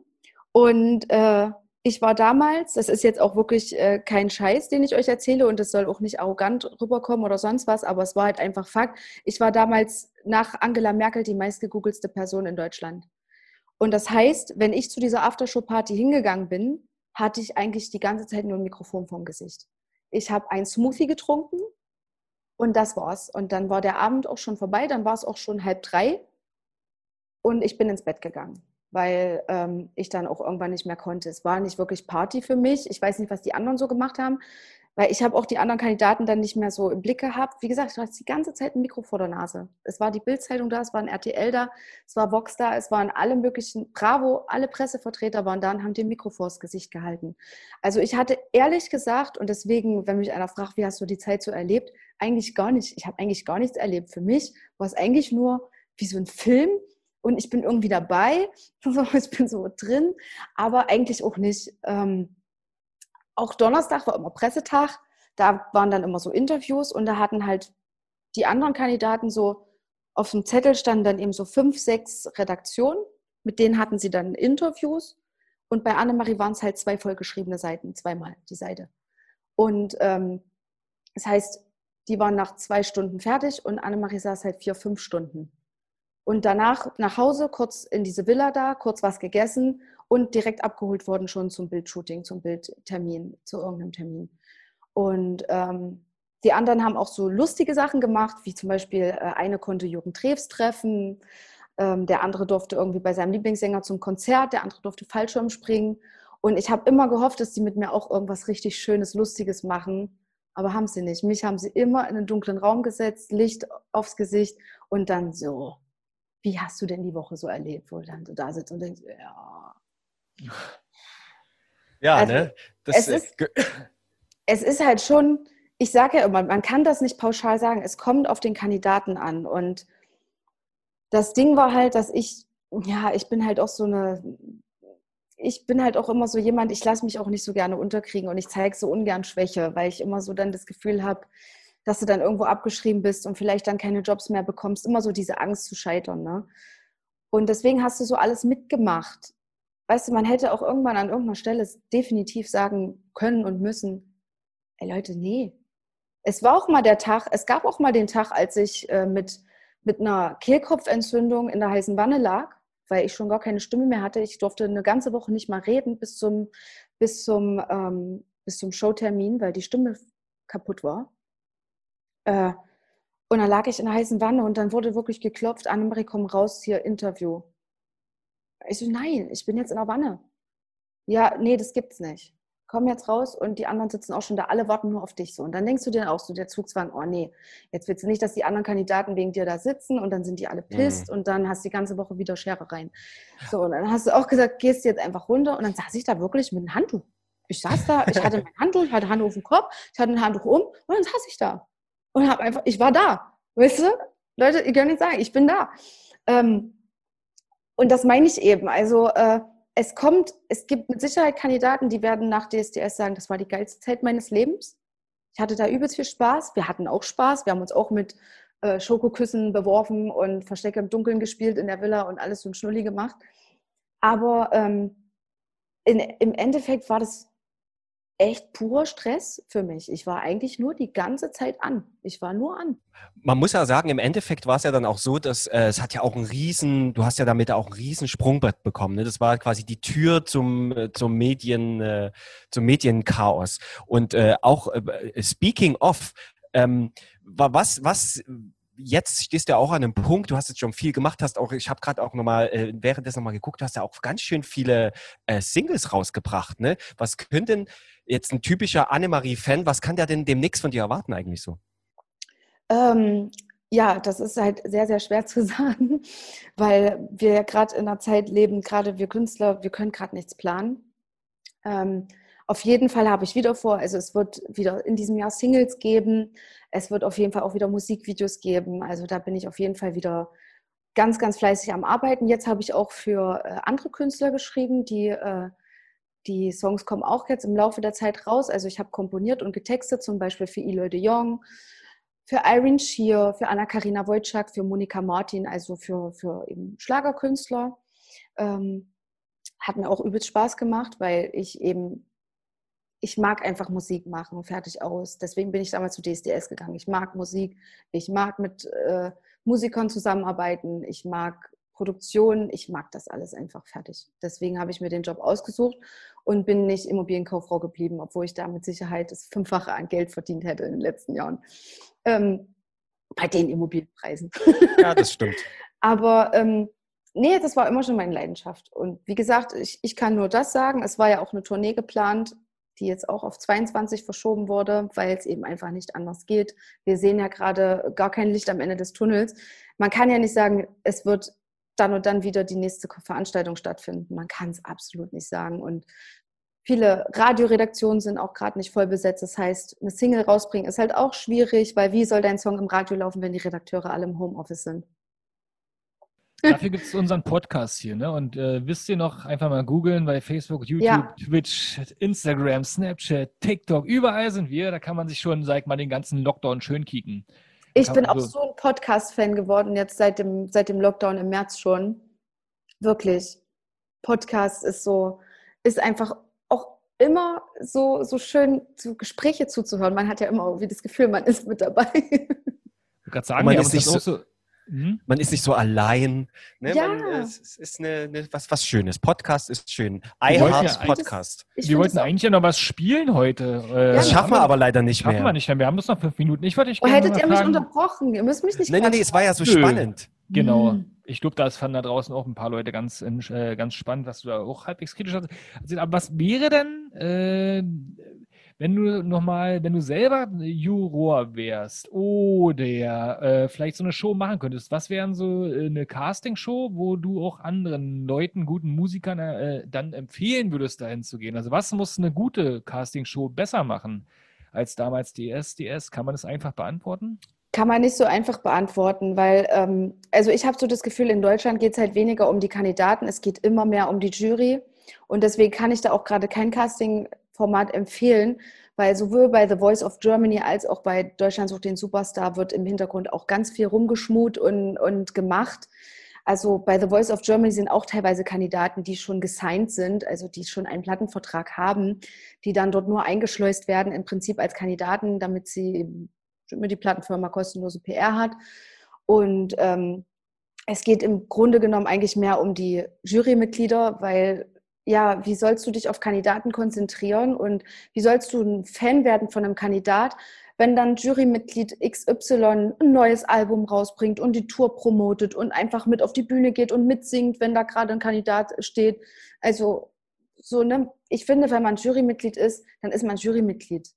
Und äh, ich war damals, das ist jetzt auch wirklich äh, kein Scheiß, den ich euch erzähle und das soll auch nicht arrogant rüberkommen oder sonst was, aber es war halt einfach Fakt. Ich war damals nach Angela Merkel die meistgegoogelste Person in Deutschland. Und das heißt, wenn ich zu dieser Aftershow-Party hingegangen bin, hatte ich eigentlich die ganze Zeit nur ein Mikrofon vorm Gesicht. Ich habe einen Smoothie getrunken und das war's. Und dann war der Abend auch schon vorbei, dann war es auch schon halb drei und ich bin ins Bett gegangen weil ähm, ich dann auch irgendwann nicht mehr konnte. Es war nicht wirklich Party für mich. Ich weiß nicht, was die anderen so gemacht haben, weil ich habe auch die anderen Kandidaten dann nicht mehr so im Blick gehabt. Wie gesagt, ich hatte die ganze Zeit ein Mikro vor der Nase. Es war die Bildzeitung da, es war ein RTL da, es war Vox da, es waren alle möglichen, Bravo, alle Pressevertreter waren da und haben den Mikro vors Gesicht gehalten. Also ich hatte ehrlich gesagt, und deswegen, wenn mich einer fragt, wie hast du die Zeit so erlebt, eigentlich gar nicht. Ich habe eigentlich gar nichts erlebt. Für mich war es eigentlich nur wie so ein Film, und ich bin irgendwie dabei, ich bin so drin, aber eigentlich auch nicht. Ähm, auch Donnerstag war immer Pressetag, da waren dann immer so Interviews und da hatten halt die anderen Kandidaten so auf dem Zettel standen dann eben so fünf, sechs Redaktionen, mit denen hatten sie dann Interviews und bei Annemarie waren es halt zwei vollgeschriebene Seiten, zweimal die Seite. Und ähm, das heißt, die waren nach zwei Stunden fertig und Annemarie saß halt vier, fünf Stunden. Und danach nach Hause, kurz in diese Villa da, kurz was gegessen und direkt abgeholt worden schon zum Bildshooting, zum Bildtermin, zu irgendeinem Termin. Und ähm, die anderen haben auch so lustige Sachen gemacht, wie zum Beispiel äh, eine konnte Jürgen Treves treffen, ähm, der andere durfte irgendwie bei seinem Lieblingssänger zum Konzert, der andere durfte Fallschirm springen. Und ich habe immer gehofft, dass die mit mir auch irgendwas richtig Schönes, Lustiges machen. Aber haben sie nicht. Mich haben sie immer in einen dunklen Raum gesetzt, Licht aufs Gesicht und dann so, wie hast du denn die Woche so erlebt, wo du dann so da sitzt und denkst, ja. Ja, also, ne? Das es, ist, es ist halt schon, ich sage ja immer, man kann das nicht pauschal sagen, es kommt auf den Kandidaten an. Und das Ding war halt, dass ich, ja, ich bin halt auch so eine, ich bin halt auch immer so jemand, ich lasse mich auch nicht so gerne unterkriegen und ich zeige so ungern Schwäche, weil ich immer so dann das Gefühl habe, dass du dann irgendwo abgeschrieben bist und vielleicht dann keine Jobs mehr bekommst. Immer so diese Angst zu scheitern. Ne? Und deswegen hast du so alles mitgemacht. Weißt du, man hätte auch irgendwann an irgendeiner Stelle definitiv sagen können und müssen, ey Leute, nee. Es war auch mal der Tag, es gab auch mal den Tag, als ich äh, mit, mit einer Kehlkopfentzündung in der heißen Wanne lag, weil ich schon gar keine Stimme mehr hatte. Ich durfte eine ganze Woche nicht mal reden bis zum, bis zum, ähm, bis zum Showtermin, weil die Stimme kaputt war. Äh, und dann lag ich in der heißen Wanne und dann wurde wirklich geklopft, Annemarie, komm raus, hier Interview. Ich so, nein, ich bin jetzt in der Wanne. Ja, nee, das gibt's nicht. Komm jetzt raus und die anderen sitzen auch schon da, alle warten nur auf dich so. Und dann denkst du dir auch so, der Zugzwang, oh nee, jetzt willst du nicht, dass die anderen Kandidaten wegen dir da sitzen und dann sind die alle pisst mhm. und dann hast du die ganze Woche wieder Schere rein. So, und dann hast du auch gesagt, gehst jetzt einfach runter und dann saß ich da wirklich mit einem Handtuch. Ich saß da, ich hatte mein Handtuch, ich hatte Handtuch auf dem Kopf, ich hatte ein Handtuch um und dann saß ich da und habe einfach, ich war da. Weißt du? Leute, ihr könnt nicht sagen, ich bin da. Ähm, und das meine ich eben. Also äh, es kommt, es gibt mit Sicherheit Kandidaten, die werden nach DSDS sagen, das war die geilste Zeit meines Lebens. Ich hatte da übelst viel Spaß. Wir hatten auch Spaß. Wir haben uns auch mit äh, Schokoküssen beworfen und Verstecke im Dunkeln gespielt in der Villa und alles so ein Schnulli gemacht. Aber ähm, in, im Endeffekt war das echt purer Stress für mich. Ich war eigentlich nur die ganze Zeit an. Ich war nur an. Man muss ja sagen, im Endeffekt war es ja dann auch so, dass äh, es hat ja auch einen riesen, du hast ja damit auch einen riesen Sprungbrett bekommen. Ne? Das war quasi die Tür zum, äh, zum Medien, äh, zum Medienchaos. Und äh, auch äh, speaking of, ähm, was, was jetzt stehst du ja auch an einem Punkt, du hast jetzt schon viel gemacht, hast auch, ich habe gerade auch nochmal, äh, währenddessen nochmal geguckt, du hast ja auch ganz schön viele äh, Singles rausgebracht. Ne? Was könnten jetzt ein typischer Annemarie-Fan, was kann der denn demnächst von dir erwarten eigentlich so? Ähm, ja, das ist halt sehr, sehr schwer zu sagen, weil wir ja gerade in einer Zeit leben, gerade wir Künstler, wir können gerade nichts planen. Ähm, auf jeden Fall habe ich wieder vor, also es wird wieder in diesem Jahr Singles geben. Es wird auf jeden Fall auch wieder Musikvideos geben. Also da bin ich auf jeden Fall wieder ganz, ganz fleißig am Arbeiten. Jetzt habe ich auch für äh, andere Künstler geschrieben, die, äh, die Songs kommen auch jetzt im Laufe der Zeit raus. Also ich habe komponiert und getextet, zum Beispiel für Eloy de Jong, für Irene Shear, für Anna-Karina Wojcik, für Monika Martin, also für, für eben Schlagerkünstler. Ähm, hat mir auch übelst Spaß gemacht, weil ich eben, ich mag einfach Musik machen, fertig aus. Deswegen bin ich damals zu DSDS gegangen. Ich mag Musik, ich mag mit äh, Musikern zusammenarbeiten, ich mag Produktion, ich mag das alles einfach fertig. Deswegen habe ich mir den Job ausgesucht und bin nicht Immobilienkauffrau geblieben, obwohl ich da mit Sicherheit das Fünffache an Geld verdient hätte in den letzten Jahren. Ähm, bei den Immobilienpreisen. Ja, das stimmt. Aber ähm, nee, das war immer schon meine Leidenschaft. Und wie gesagt, ich, ich kann nur das sagen. Es war ja auch eine Tournee geplant, die jetzt auch auf 22 verschoben wurde, weil es eben einfach nicht anders geht. Wir sehen ja gerade gar kein Licht am Ende des Tunnels. Man kann ja nicht sagen, es wird dann und dann wieder die nächste Veranstaltung stattfinden. Man kann es absolut nicht sagen. Und viele Radioredaktionen sind auch gerade nicht voll besetzt. Das heißt, eine Single rausbringen ist halt auch schwierig, weil wie soll dein Song im Radio laufen, wenn die Redakteure alle im Homeoffice sind? Dafür gibt es unseren Podcast hier, ne? Und äh, wisst ihr noch, einfach mal googeln bei Facebook, YouTube, ja. Twitch, Instagram, Snapchat, TikTok, überall sind wir. Da kann man sich schon, sag mal, den ganzen Lockdown schön kicken. Ich bin auch so ein Podcast-Fan geworden, jetzt seit dem, seit dem Lockdown im März schon. Wirklich. Podcast ist so, ist einfach auch immer so, so schön, zu Gespräche zuzuhören. Man hat ja immer irgendwie das Gefühl, man ist mit dabei. Ich gerade sagen, man ja, ist nicht so, so Mhm. Man ist nicht so allein. Ne? Ja. Man, es ist eine, eine, was, was Schönes. Podcast ist schön. iHeart Podcast. wir wollten eigentlich ja noch was spielen heute. Äh, das schaffen wir aber leider nicht schaffen mehr. wir nicht mehr. Wir haben bloß noch fünf Minuten. Ich wollte dich oh, hättet ihr mich unterbrochen? Ihr müsst mich nicht Nein, nein, nee, es war ja so Nö. spannend. Genau. Mhm. Ich glaube, das fanden da draußen auch ein paar Leute ganz, äh, ganz spannend, was du da auch halbwegs kritisch hast. Aber was wäre denn, äh, wenn du nochmal, wenn du selber Juror wärst oder äh, vielleicht so eine Show machen könntest, was wären so äh, eine Castingshow, wo du auch anderen Leuten, guten Musikern äh, dann empfehlen würdest, dahin zu gehen? Also was muss eine gute Castingshow besser machen als damals DSDS? Kann man das einfach beantworten? Kann man nicht so einfach beantworten, weil, ähm, also ich habe so das Gefühl, in Deutschland geht es halt weniger um die Kandidaten, es geht immer mehr um die Jury. Und deswegen kann ich da auch gerade kein Casting Format empfehlen, weil sowohl bei The Voice of Germany als auch bei Deutschland sucht den Superstar wird im Hintergrund auch ganz viel rumgeschmut und, und gemacht. Also bei The Voice of Germany sind auch teilweise Kandidaten, die schon gesigned sind, also die schon einen Plattenvertrag haben, die dann dort nur eingeschleust werden, im Prinzip als Kandidaten, damit sie damit die Plattenfirma kostenlose PR hat. Und ähm, es geht im Grunde genommen eigentlich mehr um die Jurymitglieder, weil ja, wie sollst du dich auf Kandidaten konzentrieren und wie sollst du ein Fan werden von einem Kandidat, wenn dann Jurymitglied XY ein neues Album rausbringt und die Tour promotet und einfach mit auf die Bühne geht und mitsingt, wenn da gerade ein Kandidat steht. Also so, ne, ich finde, wenn man Jurymitglied ist, dann ist man Jurymitglied.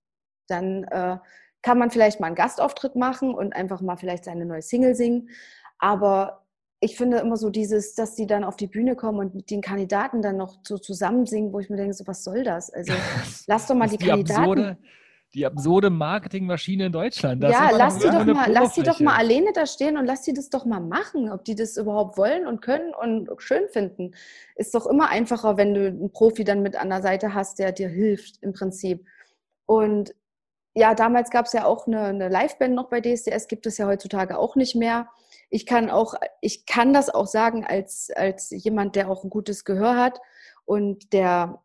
Dann äh, kann man vielleicht mal einen Gastauftritt machen und einfach mal vielleicht seine neue Single singen. Aber ich finde immer so dieses, dass die dann auf die Bühne kommen und mit den Kandidaten dann noch so zusammen singen, wo ich mir denke, so was soll das? Also lass doch mal die, die, Kandidaten. Absurde, die absurde Marketingmaschine in Deutschland. Das ja, lass die, doch mal, lass die doch mal alleine da stehen und lass die das doch mal machen, ob die das überhaupt wollen und können und schön finden. Ist doch immer einfacher, wenn du einen Profi dann mit an der Seite hast, der dir hilft im Prinzip. Und ja, damals gab es ja auch eine, eine Liveband noch bei DSDS, gibt es ja heutzutage auch nicht mehr ich kann auch, ich kann das auch sagen als, als jemand, der auch ein gutes Gehör hat und der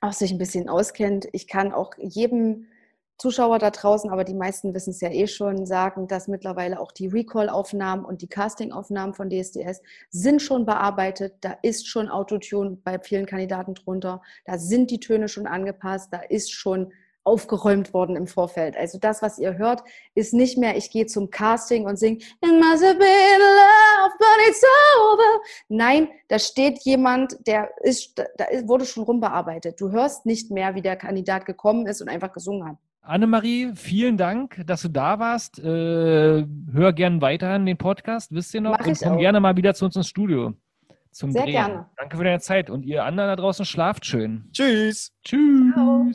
auch sich ein bisschen auskennt. Ich kann auch jedem Zuschauer da draußen, aber die meisten wissen es ja eh schon, sagen, dass mittlerweile auch die Recall-Aufnahmen und die Casting-Aufnahmen von DSDS sind schon bearbeitet. Da ist schon Autotune bei vielen Kandidaten drunter. Da sind die Töne schon angepasst. Da ist schon aufgeräumt worden im Vorfeld. Also das, was ihr hört, ist nicht mehr, ich gehe zum Casting und singe It must have been love, but it's over. Nein, da steht jemand, der ist, da wurde schon rumbearbeitet. Du hörst nicht mehr, wie der Kandidat gekommen ist und einfach gesungen hat. Annemarie, vielen Dank, dass du da warst. Äh, hör gern weiter in den Podcast, wisst ihr noch? Mach und komm auch. gerne mal wieder zu uns ins Studio. Zum Sehr Drehen. gerne. Danke für deine Zeit und ihr anderen da draußen schlaft schön. Tschüss. Tschüss. Ciao.